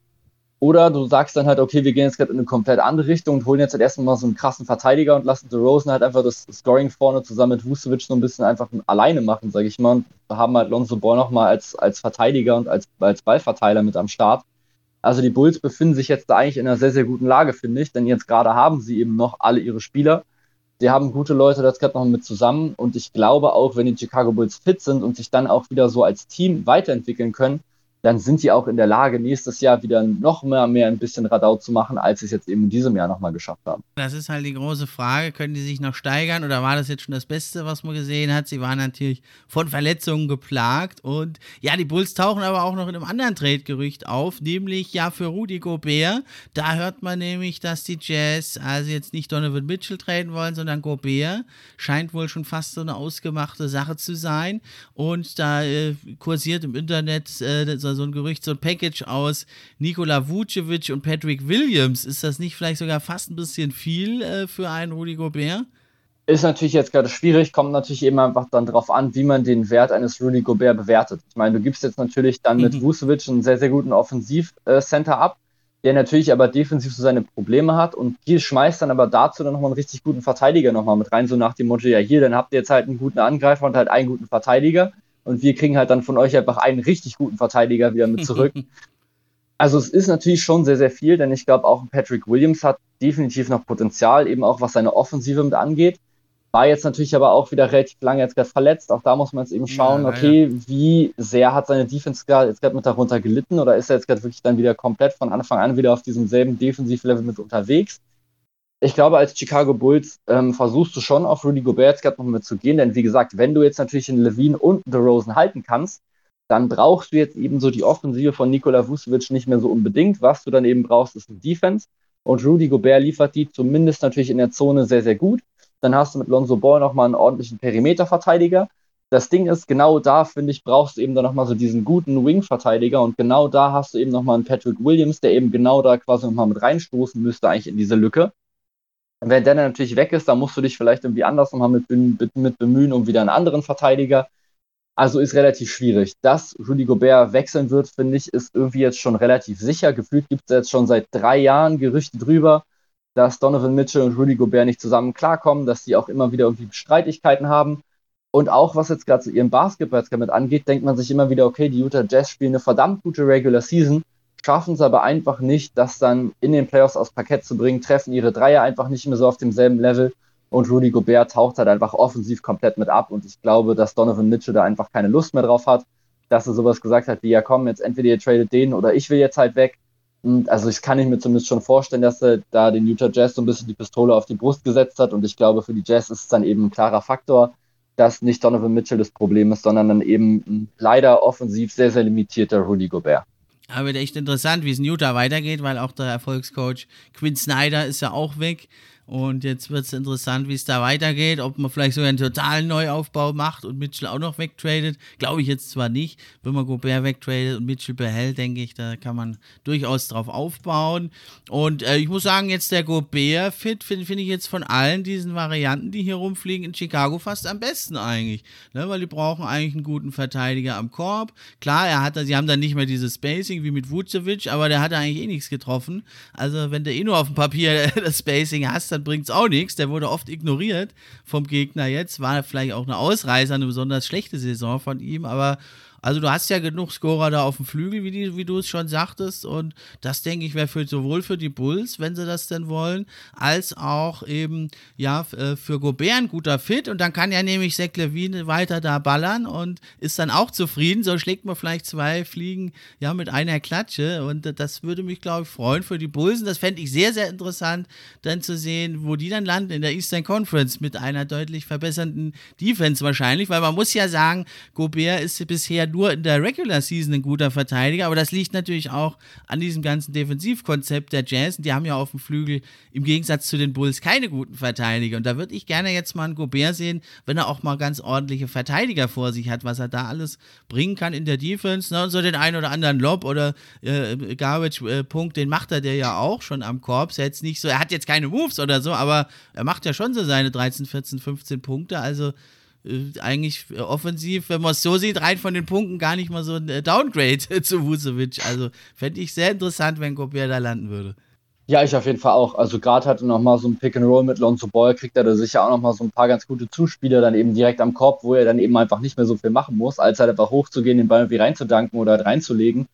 oder du sagst dann halt, okay, wir gehen jetzt gerade in eine komplett andere Richtung und holen jetzt halt erstmal so einen krassen Verteidiger und lassen Rosen halt einfach das Scoring vorne zusammen mit Vucevic so ein bisschen einfach alleine machen, sage ich mal. Und haben halt Lonzo Ball nochmal als, als Verteidiger und als, als Ballverteiler mit am Start. Also die Bulls befinden sich jetzt da eigentlich in einer sehr, sehr guten Lage, finde ich, denn jetzt gerade haben sie eben noch alle ihre Spieler. Die haben gute Leute das gerade noch mit zusammen und ich glaube auch, wenn die Chicago Bulls fit sind und sich dann auch wieder so als Team weiterentwickeln können, dann sind die auch in der Lage, nächstes Jahr wieder noch mehr, mehr ein bisschen Radau zu machen, als sie es jetzt eben in diesem Jahr nochmal geschafft haben. Das ist halt die große Frage. Können die sich noch steigern oder war das jetzt schon das Beste, was man gesehen hat? Sie waren natürlich von Verletzungen geplagt und ja, die Bulls tauchen aber auch noch in einem anderen Trade-Gerücht auf, nämlich ja für Rudy Gobert. Da hört man nämlich, dass die Jazz also jetzt nicht Donovan Mitchell traden wollen, sondern Gobert. Scheint wohl schon fast so eine ausgemachte Sache zu sein. Und da äh, kursiert im Internet äh, so so ein Gerücht, so ein Package aus Nikola Vucevic und Patrick Williams. Ist das nicht vielleicht sogar fast ein bisschen viel äh, für einen Rudi Gobert? Ist natürlich jetzt gerade schwierig, kommt natürlich eben einfach dann darauf an, wie man den Wert eines Rudy Gobert bewertet. Ich meine, du gibst jetzt natürlich dann mit mhm. Vucevic einen sehr, sehr guten Offensivcenter ab, der natürlich aber defensiv so seine Probleme hat und Kiel schmeißt dann aber dazu dann nochmal einen richtig guten Verteidiger nochmal mit rein, so nach dem Motto, ja hier, dann habt ihr jetzt halt einen guten Angreifer und halt einen guten Verteidiger und wir kriegen halt dann von euch einfach einen richtig guten Verteidiger wieder mit zurück. also es ist natürlich schon sehr, sehr viel, denn ich glaube auch Patrick Williams hat definitiv noch Potenzial, eben auch was seine Offensive mit angeht. War jetzt natürlich aber auch wieder relativ lange jetzt gerade verletzt. Auch da muss man jetzt eben schauen, ja, okay, ja. wie sehr hat seine Defense gerade jetzt gerade mit darunter gelitten oder ist er jetzt gerade wirklich dann wieder komplett von Anfang an wieder auf diesem selben Defensivlevel mit unterwegs? Ich glaube, als Chicago Bulls ähm, versuchst du schon auf Rudy Gobert gerade noch mit zu gehen, denn wie gesagt, wenn du jetzt natürlich in Levine und DeRozan halten kannst, dann brauchst du jetzt eben so die Offensive von Nikola Vucevic nicht mehr so unbedingt. Was du dann eben brauchst, ist ein Defense. Und Rudy Gobert liefert die zumindest natürlich in der Zone sehr, sehr gut. Dann hast du mit Lonzo Ball nochmal einen ordentlichen Perimeterverteidiger. Das Ding ist, genau da, finde ich, brauchst du eben dann nochmal so diesen guten Wing-Verteidiger. Und genau da hast du eben nochmal einen Patrick Williams, der eben genau da quasi nochmal mit reinstoßen müsste, eigentlich in diese Lücke. Wenn der natürlich weg ist, dann musst du dich vielleicht irgendwie anders nochmal mit, mit, mit bemühen, um wieder einen anderen Verteidiger. Also ist relativ schwierig. Dass Rudy Gobert wechseln wird, finde ich, ist irgendwie jetzt schon relativ sicher. Gefühlt gibt es jetzt schon seit drei Jahren Gerüchte drüber, dass Donovan Mitchell und Rudy Gobert nicht zusammen klarkommen, dass sie auch immer wieder irgendwie Streitigkeiten haben. Und auch was jetzt gerade zu ihrem Basketball damit angeht, denkt man sich immer wieder, okay, die Utah Jazz spielen eine verdammt gute Regular Season schaffen es aber einfach nicht, das dann in den Playoffs aufs Parkett zu bringen, treffen ihre Dreier einfach nicht mehr so auf demselben Level und Rudy Gobert taucht halt einfach offensiv komplett mit ab und ich glaube, dass Donovan Mitchell da einfach keine Lust mehr drauf hat, dass er sowas gesagt hat wie, ja komm, jetzt entweder ihr tradet den oder ich will jetzt halt weg. Und also ich kann ich mir zumindest schon vorstellen, dass er da den Utah Jazz so ein bisschen die Pistole auf die Brust gesetzt hat und ich glaube, für die Jazz ist es dann eben ein klarer Faktor, dass nicht Donovan Mitchell das Problem ist, sondern dann eben leider offensiv sehr, sehr limitierter Rudy Gobert. Aber wird echt interessant, wie es in Utah weitergeht, weil auch der Erfolgscoach Quinn Snyder ist ja auch weg. Und jetzt wird es interessant, wie es da weitergeht, ob man vielleicht sogar einen totalen Neuaufbau macht und Mitchell auch noch wegtradet. Glaube ich jetzt zwar nicht. Wenn man Gobert wegtradet und Mitchell behält, denke ich, da kann man durchaus drauf aufbauen. Und äh, ich muss sagen, jetzt der Gobert-Fit finde find ich jetzt von allen diesen Varianten, die hier rumfliegen, in Chicago fast am besten eigentlich. Ne? Weil die brauchen eigentlich einen guten Verteidiger am Korb. Klar, er hat, sie haben dann nicht mehr dieses Spacing wie mit Vucevic, aber der hat eigentlich eh nichts getroffen. Also wenn du eh nur auf dem Papier das Spacing hast, dann bringt es auch nichts. Der wurde oft ignoriert vom Gegner jetzt. War vielleicht auch eine Ausreißer, eine besonders schlechte Saison von ihm, aber also du hast ja genug Scorer da auf dem Flügel, wie, die, wie du es schon sagtest. Und das, denke ich, wäre sowohl für die Bulls, wenn sie das denn wollen, als auch eben ja äh, für Gobert ein guter Fit. Und dann kann ja nämlich Zach Levine weiter da ballern und ist dann auch zufrieden. So schlägt man vielleicht zwei Fliegen ja mit einer Klatsche. Und das würde mich, glaube ich, freuen für die Bulls. Und das fände ich sehr, sehr interessant, dann zu sehen, wo die dann landen in der Eastern Conference mit einer deutlich verbesserten Defense wahrscheinlich. Weil man muss ja sagen, Gobert ist bisher nur in der Regular Season ein guter Verteidiger, aber das liegt natürlich auch an diesem ganzen Defensivkonzept der Jazz. Die haben ja auf dem Flügel im Gegensatz zu den Bulls keine guten Verteidiger. Und da würde ich gerne jetzt mal einen Gobert sehen, wenn er auch mal ganz ordentliche Verteidiger vor sich hat, was er da alles bringen kann in der Defense. Ne? Und so den einen oder anderen Lob oder äh, Garbage-Punkt, den macht er der ja auch schon am Korb. Jetzt nicht so, er hat jetzt keine Moves oder so, aber er macht ja schon so seine 13, 14, 15 Punkte. Also eigentlich offensiv, wenn man es so sieht, rein von den Punkten gar nicht mal so ein äh, Downgrade zu Vucevic. Also fände ich sehr interessant, wenn Gobert da landen würde. Ja, ich auf jeden Fall auch. Also gerade hatte noch mal so ein Pick and Roll mit Lonzo Ball, kriegt er da sicher auch noch mal so ein paar ganz gute Zuspieler dann eben direkt am Korb, wo er dann eben einfach nicht mehr so viel machen muss, als halt einfach hochzugehen, den Ball irgendwie reinzudanken oder reinzulegen.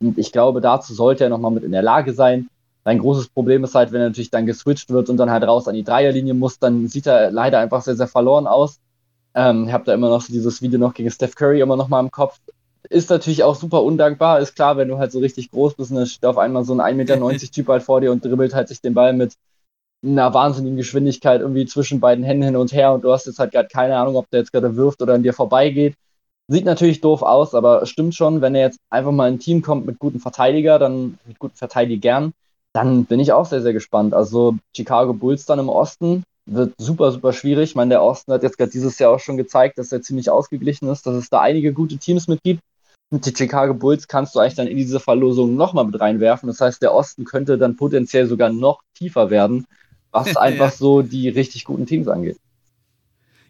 Und ich glaube, dazu sollte er nochmal mit in der Lage sein. Sein großes Problem ist halt, wenn er natürlich dann geswitcht wird und dann halt raus an die Dreierlinie muss, dann sieht er leider einfach sehr, sehr verloren aus. Ähm, ich habe da immer noch so dieses Video noch gegen Steph Curry immer noch mal im Kopf. Ist natürlich auch super undankbar, ist klar, wenn du halt so richtig groß bist und dann steht auf einmal so ein 1,90 Meter Typ halt vor dir und dribbelt halt sich den Ball mit einer wahnsinnigen Geschwindigkeit irgendwie zwischen beiden Händen hin und her und du hast jetzt halt gerade keine Ahnung, ob der jetzt gerade wirft oder an dir vorbeigeht. Sieht natürlich doof aus, aber stimmt schon, wenn er jetzt einfach mal in ein Team kommt mit guten Verteidiger, dann mit guten Verteidigern, dann bin ich auch sehr, sehr gespannt. Also Chicago Bulls dann im Osten wird super, super schwierig. Ich meine, der Osten hat jetzt gerade dieses Jahr auch schon gezeigt, dass er ziemlich ausgeglichen ist, dass es da einige gute Teams mit gibt. Und die Chicago Bulls kannst du eigentlich dann in diese Verlosung nochmal mit reinwerfen. Das heißt, der Osten könnte dann potenziell sogar noch tiefer werden was einfach so die richtig guten Teams angeht.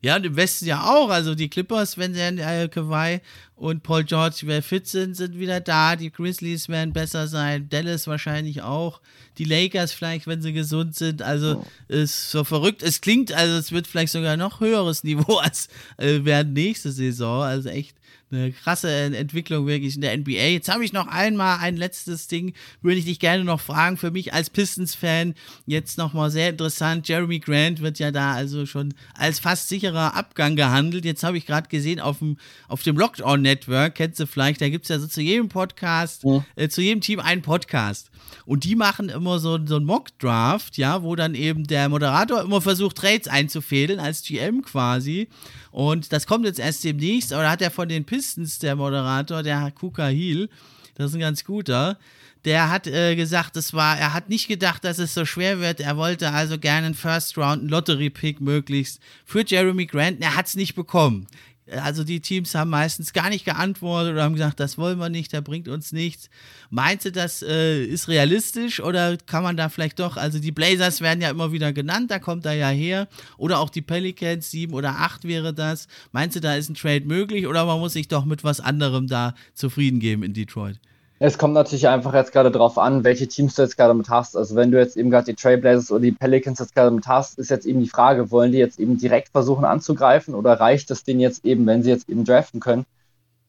Ja, und im Westen ja auch. Also die Clippers, wenn sie äh, Kawhi und Paul George wieder fit sind, sind wieder da. Die Grizzlies werden besser sein. Dallas wahrscheinlich auch. Die Lakers vielleicht, wenn sie gesund sind. Also oh. ist so verrückt. Es klingt, also es wird vielleicht sogar noch höheres Niveau als äh, während nächste Saison. Also echt eine krasse Entwicklung wirklich in der NBA. Jetzt habe ich noch einmal ein letztes Ding, würde ich dich gerne noch fragen. Für mich als Pistons-Fan jetzt nochmal sehr interessant. Jeremy Grant wird ja da also schon als fast sicherer Abgang gehandelt. Jetzt habe ich gerade gesehen auf dem, auf dem Locked On Network, kennst du vielleicht, da gibt es ja so zu jedem Podcast, ja. äh, zu jedem Team einen Podcast. Und die machen immer so, so einen Mock-Draft, ja, wo dann eben der Moderator immer versucht, Trades einzufädeln, als GM quasi. Und das kommt jetzt erst demnächst, aber da hat er von den Pistons, der Moderator, der Kuka Heel, das ist ein ganz guter, der hat äh, gesagt, das war, er hat nicht gedacht, dass es so schwer wird. Er wollte also gerne einen First Round, einen Lottery-Pick möglichst für Jeremy Grant. Er hat es nicht bekommen also die Teams haben meistens gar nicht geantwortet oder haben gesagt, das wollen wir nicht, der bringt uns nichts. Meinst du, das äh, ist realistisch oder kann man da vielleicht doch, also die Blazers werden ja immer wieder genannt, da kommt er ja her. Oder auch die Pelicans, sieben oder acht wäre das. Meinst du, da ist ein Trade möglich oder man muss sich doch mit was anderem da zufrieden geben in Detroit? Es kommt natürlich einfach jetzt gerade drauf an, welche Teams du jetzt gerade mit hast. Also wenn du jetzt eben gerade die Trailblazers oder die Pelicans jetzt gerade mit hast, ist jetzt eben die Frage, wollen die jetzt eben direkt versuchen anzugreifen oder reicht es denen jetzt eben, wenn sie jetzt eben draften können?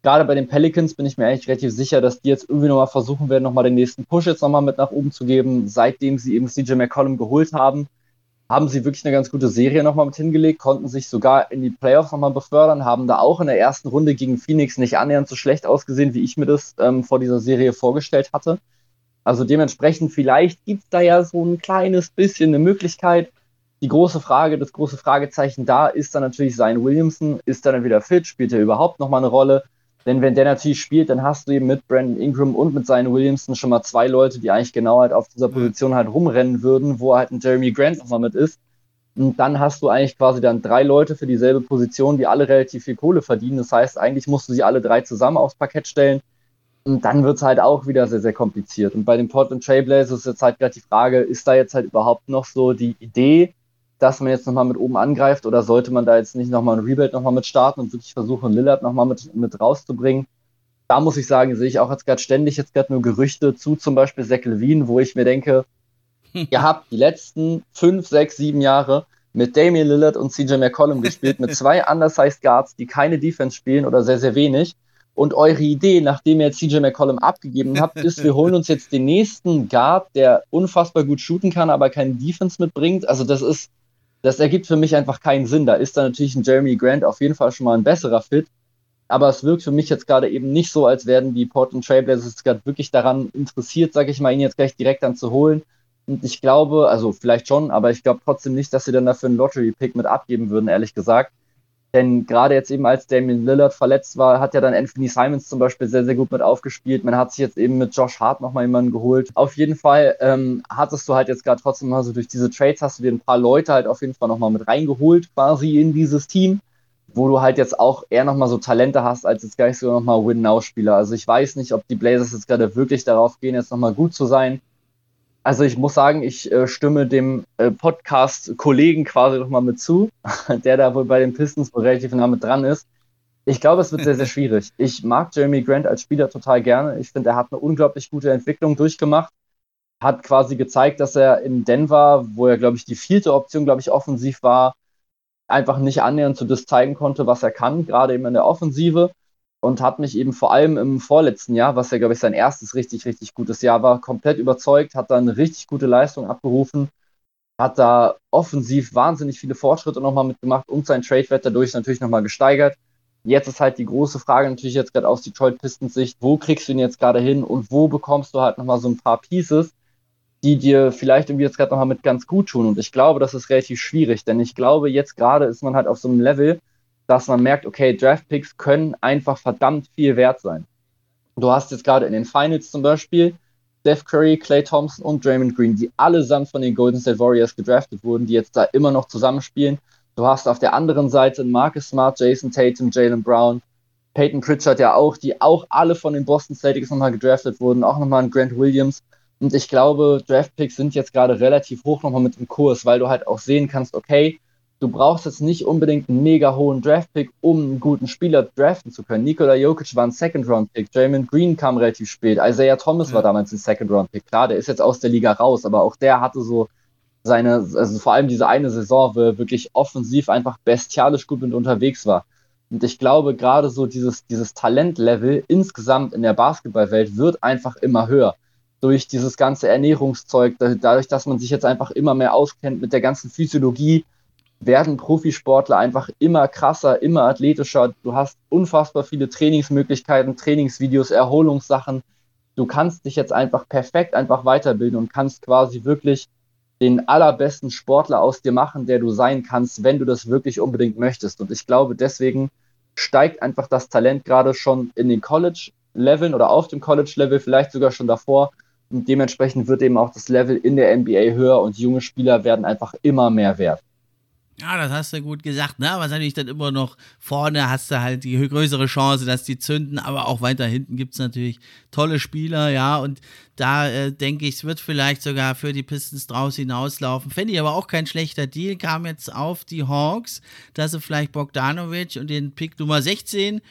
Gerade bei den Pelicans bin ich mir eigentlich relativ sicher, dass die jetzt irgendwie nochmal versuchen werden, nochmal den nächsten Push jetzt nochmal mit nach oben zu geben, seitdem sie eben CJ McCollum geholt haben haben sie wirklich eine ganz gute Serie nochmal mit hingelegt, konnten sich sogar in die Playoffs nochmal befördern, haben da auch in der ersten Runde gegen Phoenix nicht annähernd so schlecht ausgesehen, wie ich mir das ähm, vor dieser Serie vorgestellt hatte. Also dementsprechend, vielleicht gibt es da ja so ein kleines bisschen eine Möglichkeit. Die große Frage, das große Fragezeichen da ist dann natürlich sein Williamson. Ist er dann wieder fit? Spielt er überhaupt nochmal eine Rolle? Denn wenn der natürlich spielt, dann hast du eben mit Brandon Ingram und mit seinen Williamson schon mal zwei Leute, die eigentlich genau halt auf dieser Position halt rumrennen würden, wo halt ein Jeremy Grant nochmal mit ist. Und dann hast du eigentlich quasi dann drei Leute für dieselbe Position, die alle relativ viel Kohle verdienen. Das heißt, eigentlich musst du sie alle drei zusammen aufs Parkett stellen. Und dann wird es halt auch wieder sehr, sehr kompliziert. Und bei den Portland Trailblazers ist jetzt halt gerade die Frage, ist da jetzt halt überhaupt noch so die Idee, dass man jetzt nochmal mit oben angreift oder sollte man da jetzt nicht nochmal ein Rebuild nochmal mit starten und wirklich versuchen, Lillard nochmal mit, mit rauszubringen? Da muss ich sagen, sehe ich auch jetzt gerade ständig jetzt gerade nur Gerüchte zu zum Beispiel Zach Levine, wo ich mir denke, ihr habt die letzten fünf, sechs, sieben Jahre mit Damian Lillard und CJ McCollum gespielt, mit zwei undersized Guards, die keine Defense spielen oder sehr, sehr wenig. Und eure Idee, nachdem ihr CJ McCollum abgegeben habt, ist, wir holen uns jetzt den nächsten Guard, der unfassbar gut shooten kann, aber keine Defense mitbringt. Also das ist, das ergibt für mich einfach keinen Sinn. Da ist dann natürlich ein Jeremy Grant auf jeden Fall schon mal ein besserer Fit. Aber es wirkt für mich jetzt gerade eben nicht so, als wären die Portland Trailblazers gerade wirklich daran interessiert, sage ich mal, ihn jetzt gleich direkt dann zu holen. Und ich glaube, also vielleicht schon, aber ich glaube trotzdem nicht, dass sie dann dafür einen Lottery-Pick mit abgeben würden, ehrlich gesagt. Denn gerade jetzt eben als Damian Lillard verletzt war, hat ja dann Anthony Simons zum Beispiel sehr, sehr gut mit aufgespielt. Man hat sich jetzt eben mit Josh Hart nochmal jemanden geholt. Auf jeden Fall ähm, hattest du halt jetzt gerade trotzdem mal so durch diese Trades hast du dir ein paar Leute halt auf jeden Fall nochmal mit reingeholt, quasi in dieses Team, wo du halt jetzt auch eher nochmal so Talente hast, als jetzt gleich so nochmal Win-Now-Spieler. Also ich weiß nicht, ob die Blazers jetzt gerade wirklich darauf gehen, jetzt nochmal gut zu sein also ich muss sagen, ich äh, stimme dem äh, Podcast-Kollegen quasi noch mal mit zu, der da wohl bei den Pistons wohl relativ nah mit dran ist. Ich glaube, es wird sehr, sehr schwierig. Ich mag Jeremy Grant als Spieler total gerne. Ich finde, er hat eine unglaublich gute Entwicklung durchgemacht. Hat quasi gezeigt, dass er in Denver, wo er, glaube ich, die vierte Option, glaube ich, offensiv war, einfach nicht annähernd zu das zeigen konnte, was er kann, gerade eben in der Offensive. Und hat mich eben vor allem im vorletzten Jahr, was ja, glaube ich, sein erstes richtig, richtig gutes Jahr war, komplett überzeugt, hat da eine richtig gute Leistung abgerufen, hat da offensiv wahnsinnig viele Fortschritte nochmal mitgemacht und sein Trade-Wert dadurch natürlich nochmal gesteigert. Jetzt ist halt die große Frage natürlich jetzt gerade aus Detroit Pistons Sicht, wo kriegst du ihn jetzt gerade hin und wo bekommst du halt nochmal so ein paar Pieces, die dir vielleicht irgendwie jetzt gerade nochmal mit ganz gut tun. Und ich glaube, das ist relativ schwierig, denn ich glaube, jetzt gerade ist man halt auf so einem Level, dass man merkt, okay, Draftpicks können einfach verdammt viel wert sein. Du hast jetzt gerade in den Finals zum Beispiel Steph Curry, Clay Thompson und Draymond Green, die allesamt von den Golden State Warriors gedraftet wurden, die jetzt da immer noch zusammenspielen. Du hast auf der anderen Seite Marcus Smart, Jason Tatum, Jalen Brown, Peyton Pritchard ja auch, die auch alle von den Boston Celtics nochmal gedraftet wurden, auch nochmal ein Grant Williams. Und ich glaube, Draftpicks sind jetzt gerade relativ hoch nochmal mit dem Kurs, weil du halt auch sehen kannst, okay, du brauchst jetzt nicht unbedingt einen mega hohen Draftpick, um einen guten Spieler draften zu können. Nikola Jokic war ein Second-Round-Pick, Draymond Green kam relativ spät, Isaiah Thomas ja. war damals ein Second-Round-Pick. Klar, der ist jetzt aus der Liga raus, aber auch der hatte so seine, also vor allem diese eine Saison, wo er wirklich offensiv einfach bestialisch gut mit unterwegs war. Und ich glaube, gerade so dieses, dieses Talentlevel insgesamt in der Basketballwelt wird einfach immer höher. Durch dieses ganze Ernährungszeug, dadurch, dass man sich jetzt einfach immer mehr auskennt mit der ganzen Physiologie, werden Profisportler einfach immer krasser, immer athletischer. Du hast unfassbar viele Trainingsmöglichkeiten, Trainingsvideos, Erholungssachen. Du kannst dich jetzt einfach perfekt einfach weiterbilden und kannst quasi wirklich den allerbesten Sportler aus dir machen, der du sein kannst, wenn du das wirklich unbedingt möchtest. Und ich glaube, deswegen steigt einfach das Talent gerade schon in den College-Leveln oder auf dem College-Level, vielleicht sogar schon davor. Und dementsprechend wird eben auch das Level in der NBA höher und junge Spieler werden einfach immer mehr wert. Ja, das hast du gut gesagt, ne? Aber natürlich dann immer noch vorne hast du halt die größere Chance, dass die zünden, aber auch weiter hinten gibt es natürlich tolle Spieler, ja. Und da äh, denke ich, es wird vielleicht sogar für die Pistons draus hinauslaufen. Fände ich aber auch kein schlechter Deal. Kam jetzt auf die Hawks, dass sie vielleicht Bogdanovic und den Pick Nummer 16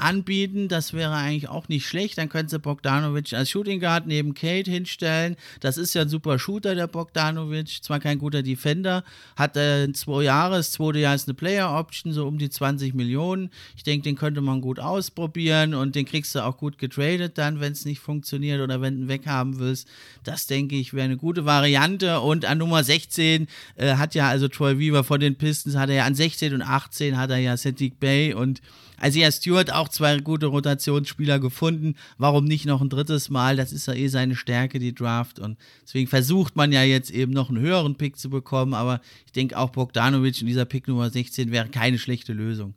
anbieten. Das wäre eigentlich auch nicht schlecht. Dann könnte Bogdanovic als Shooting Guard neben Kate hinstellen. Das ist ja ein super Shooter, der Bogdanovic. Zwar kein guter Defender, hat äh, zwei Jahre, das zweite Jahr ist eine Player Option, so um die 20 Millionen. Ich denke, den könnte man gut ausprobieren und den kriegst du auch gut getradet dann, wenn es nicht funktioniert oder wenn du ihn weghaben willst. Das denke ich wäre eine gute Variante. Und an Nummer 16 äh, hat ja also Troy Weaver von den Pistons, hat er ja an 16 und 18 hat er ja Cedric Bay und Isaiah Stewart auch zwei gute Rotationsspieler gefunden. Warum nicht noch ein drittes Mal? Das ist ja eh seine Stärke, die Draft. Und deswegen versucht man ja jetzt eben noch einen höheren Pick zu bekommen. Aber ich denke auch Bogdanovic in dieser Pick Nummer 16 wäre keine schlechte Lösung.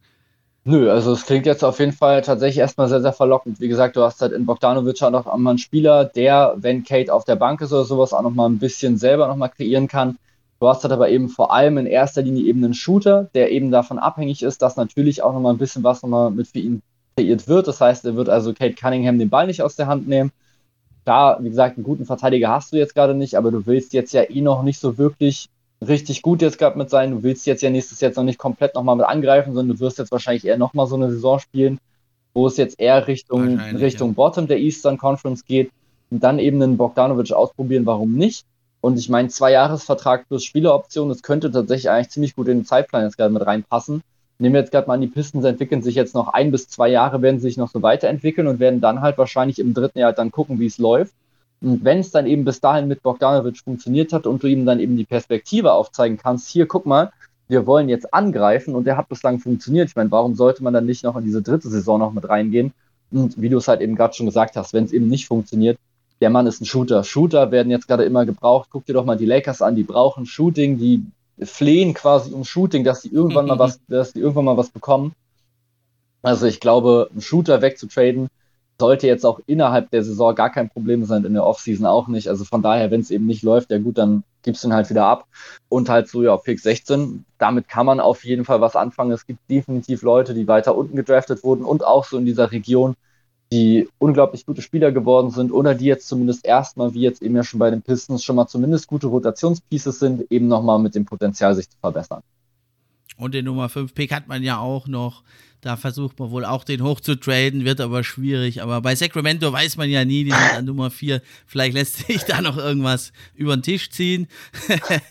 Nö, also es klingt jetzt auf jeden Fall tatsächlich erstmal sehr, sehr verlockend. Wie gesagt, du hast halt in Bogdanovic auch noch einmal einen Spieler, der, wenn Kate auf der Bank ist oder sowas, auch noch mal ein bisschen selber noch mal kreieren kann. Du hast halt aber eben vor allem in erster Linie eben einen Shooter, der eben davon abhängig ist, dass natürlich auch nochmal ein bisschen was nochmal mit für ihn kreiert wird. Das heißt, er wird also Kate Cunningham den Ball nicht aus der Hand nehmen. Klar, wie gesagt, einen guten Verteidiger hast du jetzt gerade nicht, aber du willst jetzt ja eh noch nicht so wirklich richtig gut jetzt gerade mit sein. Du willst jetzt ja nächstes Jahr noch nicht komplett nochmal mit angreifen, sondern du wirst jetzt wahrscheinlich eher nochmal so eine Saison spielen, wo es jetzt eher Richtung, Richtung ja. Bottom der Eastern Conference geht und dann eben einen Bogdanovic ausprobieren, warum nicht? Und ich meine, zwei Jahresvertrag plus Spieleroption, das könnte tatsächlich eigentlich ziemlich gut in den Zeitplan jetzt gerade mit reinpassen. Nehmen wir jetzt gerade mal an, die Pistons entwickeln sich jetzt noch ein bis zwei Jahre, werden sich noch so weiterentwickeln und werden dann halt wahrscheinlich im dritten Jahr dann gucken, wie es läuft. Und wenn es dann eben bis dahin mit Bogdanovic funktioniert hat und du ihm dann eben die Perspektive aufzeigen kannst, hier, guck mal, wir wollen jetzt angreifen und der hat bislang funktioniert. Ich meine, warum sollte man dann nicht noch in diese dritte Saison noch mit reingehen? Und wie du es halt eben gerade schon gesagt hast, wenn es eben nicht funktioniert, der Mann ist ein Shooter. Shooter werden jetzt gerade immer gebraucht. Guck dir doch mal die Lakers an, die brauchen Shooting, die flehen quasi um Shooting, dass sie irgendwann mal was, dass sie irgendwann mal was bekommen. Also ich glaube, einen Shooter wegzutraden sollte jetzt auch innerhalb der Saison gar kein Problem sein, in der Offseason auch nicht. Also von daher, wenn es eben nicht läuft, ja gut, dann gibst du ihn halt wieder ab. Und halt so, ja, Pick 16, damit kann man auf jeden Fall was anfangen. Es gibt definitiv Leute, die weiter unten gedraftet wurden und auch so in dieser Region, die unglaublich gute Spieler geworden sind oder die jetzt zumindest erstmal, wie jetzt eben ja schon bei den Pistons, schon mal zumindest gute Rotationspieces sind, eben nochmal mit dem Potenzial, sich zu verbessern. Und den Nummer 5 Pick hat man ja auch noch Da versucht man wohl auch den hoch zu traden, wird aber schwierig. Aber bei Sacramento weiß man ja nie, die sind an Nummer 4. Vielleicht lässt sich da noch irgendwas über den Tisch ziehen.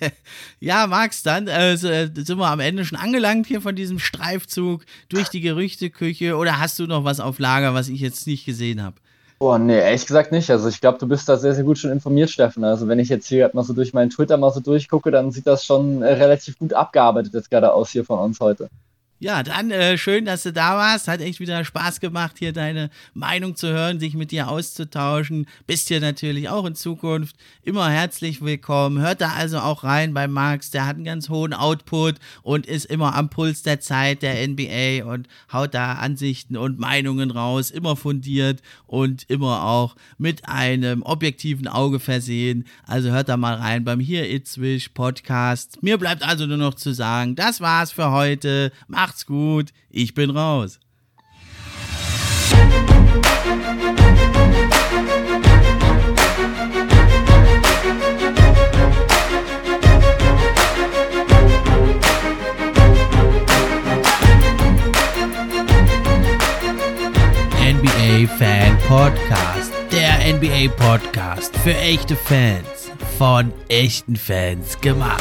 ja, Max, dann äh, sind wir am Ende schon angelangt hier von diesem Streifzug durch die Gerüchteküche. Oder hast du noch was auf Lager, was ich jetzt nicht gesehen habe? Boah, nee, ehrlich gesagt nicht. Also ich glaube, du bist da sehr, sehr gut schon informiert, Steffen. Also wenn ich jetzt hier mal so durch meinen Twitter mal so durchgucke, dann sieht das schon äh, relativ gut abgearbeitet jetzt gerade aus hier von uns heute. Ja, dann äh, schön, dass du da warst. Hat echt wieder Spaß gemacht, hier deine Meinung zu hören, sich mit dir auszutauschen. Bist hier natürlich auch in Zukunft immer herzlich willkommen. Hört da also auch rein bei Max. Der hat einen ganz hohen Output und ist immer am Puls der Zeit der NBA und haut da Ansichten und Meinungen raus. Immer fundiert und immer auch mit einem objektiven Auge versehen. Also hört da mal rein beim Here It's Wish Podcast. Mir bleibt also nur noch zu sagen, das war's für heute. Macht Macht's gut, ich bin raus. NBA Fan Podcast. Der NBA Podcast für echte Fans. Von echten Fans gemacht.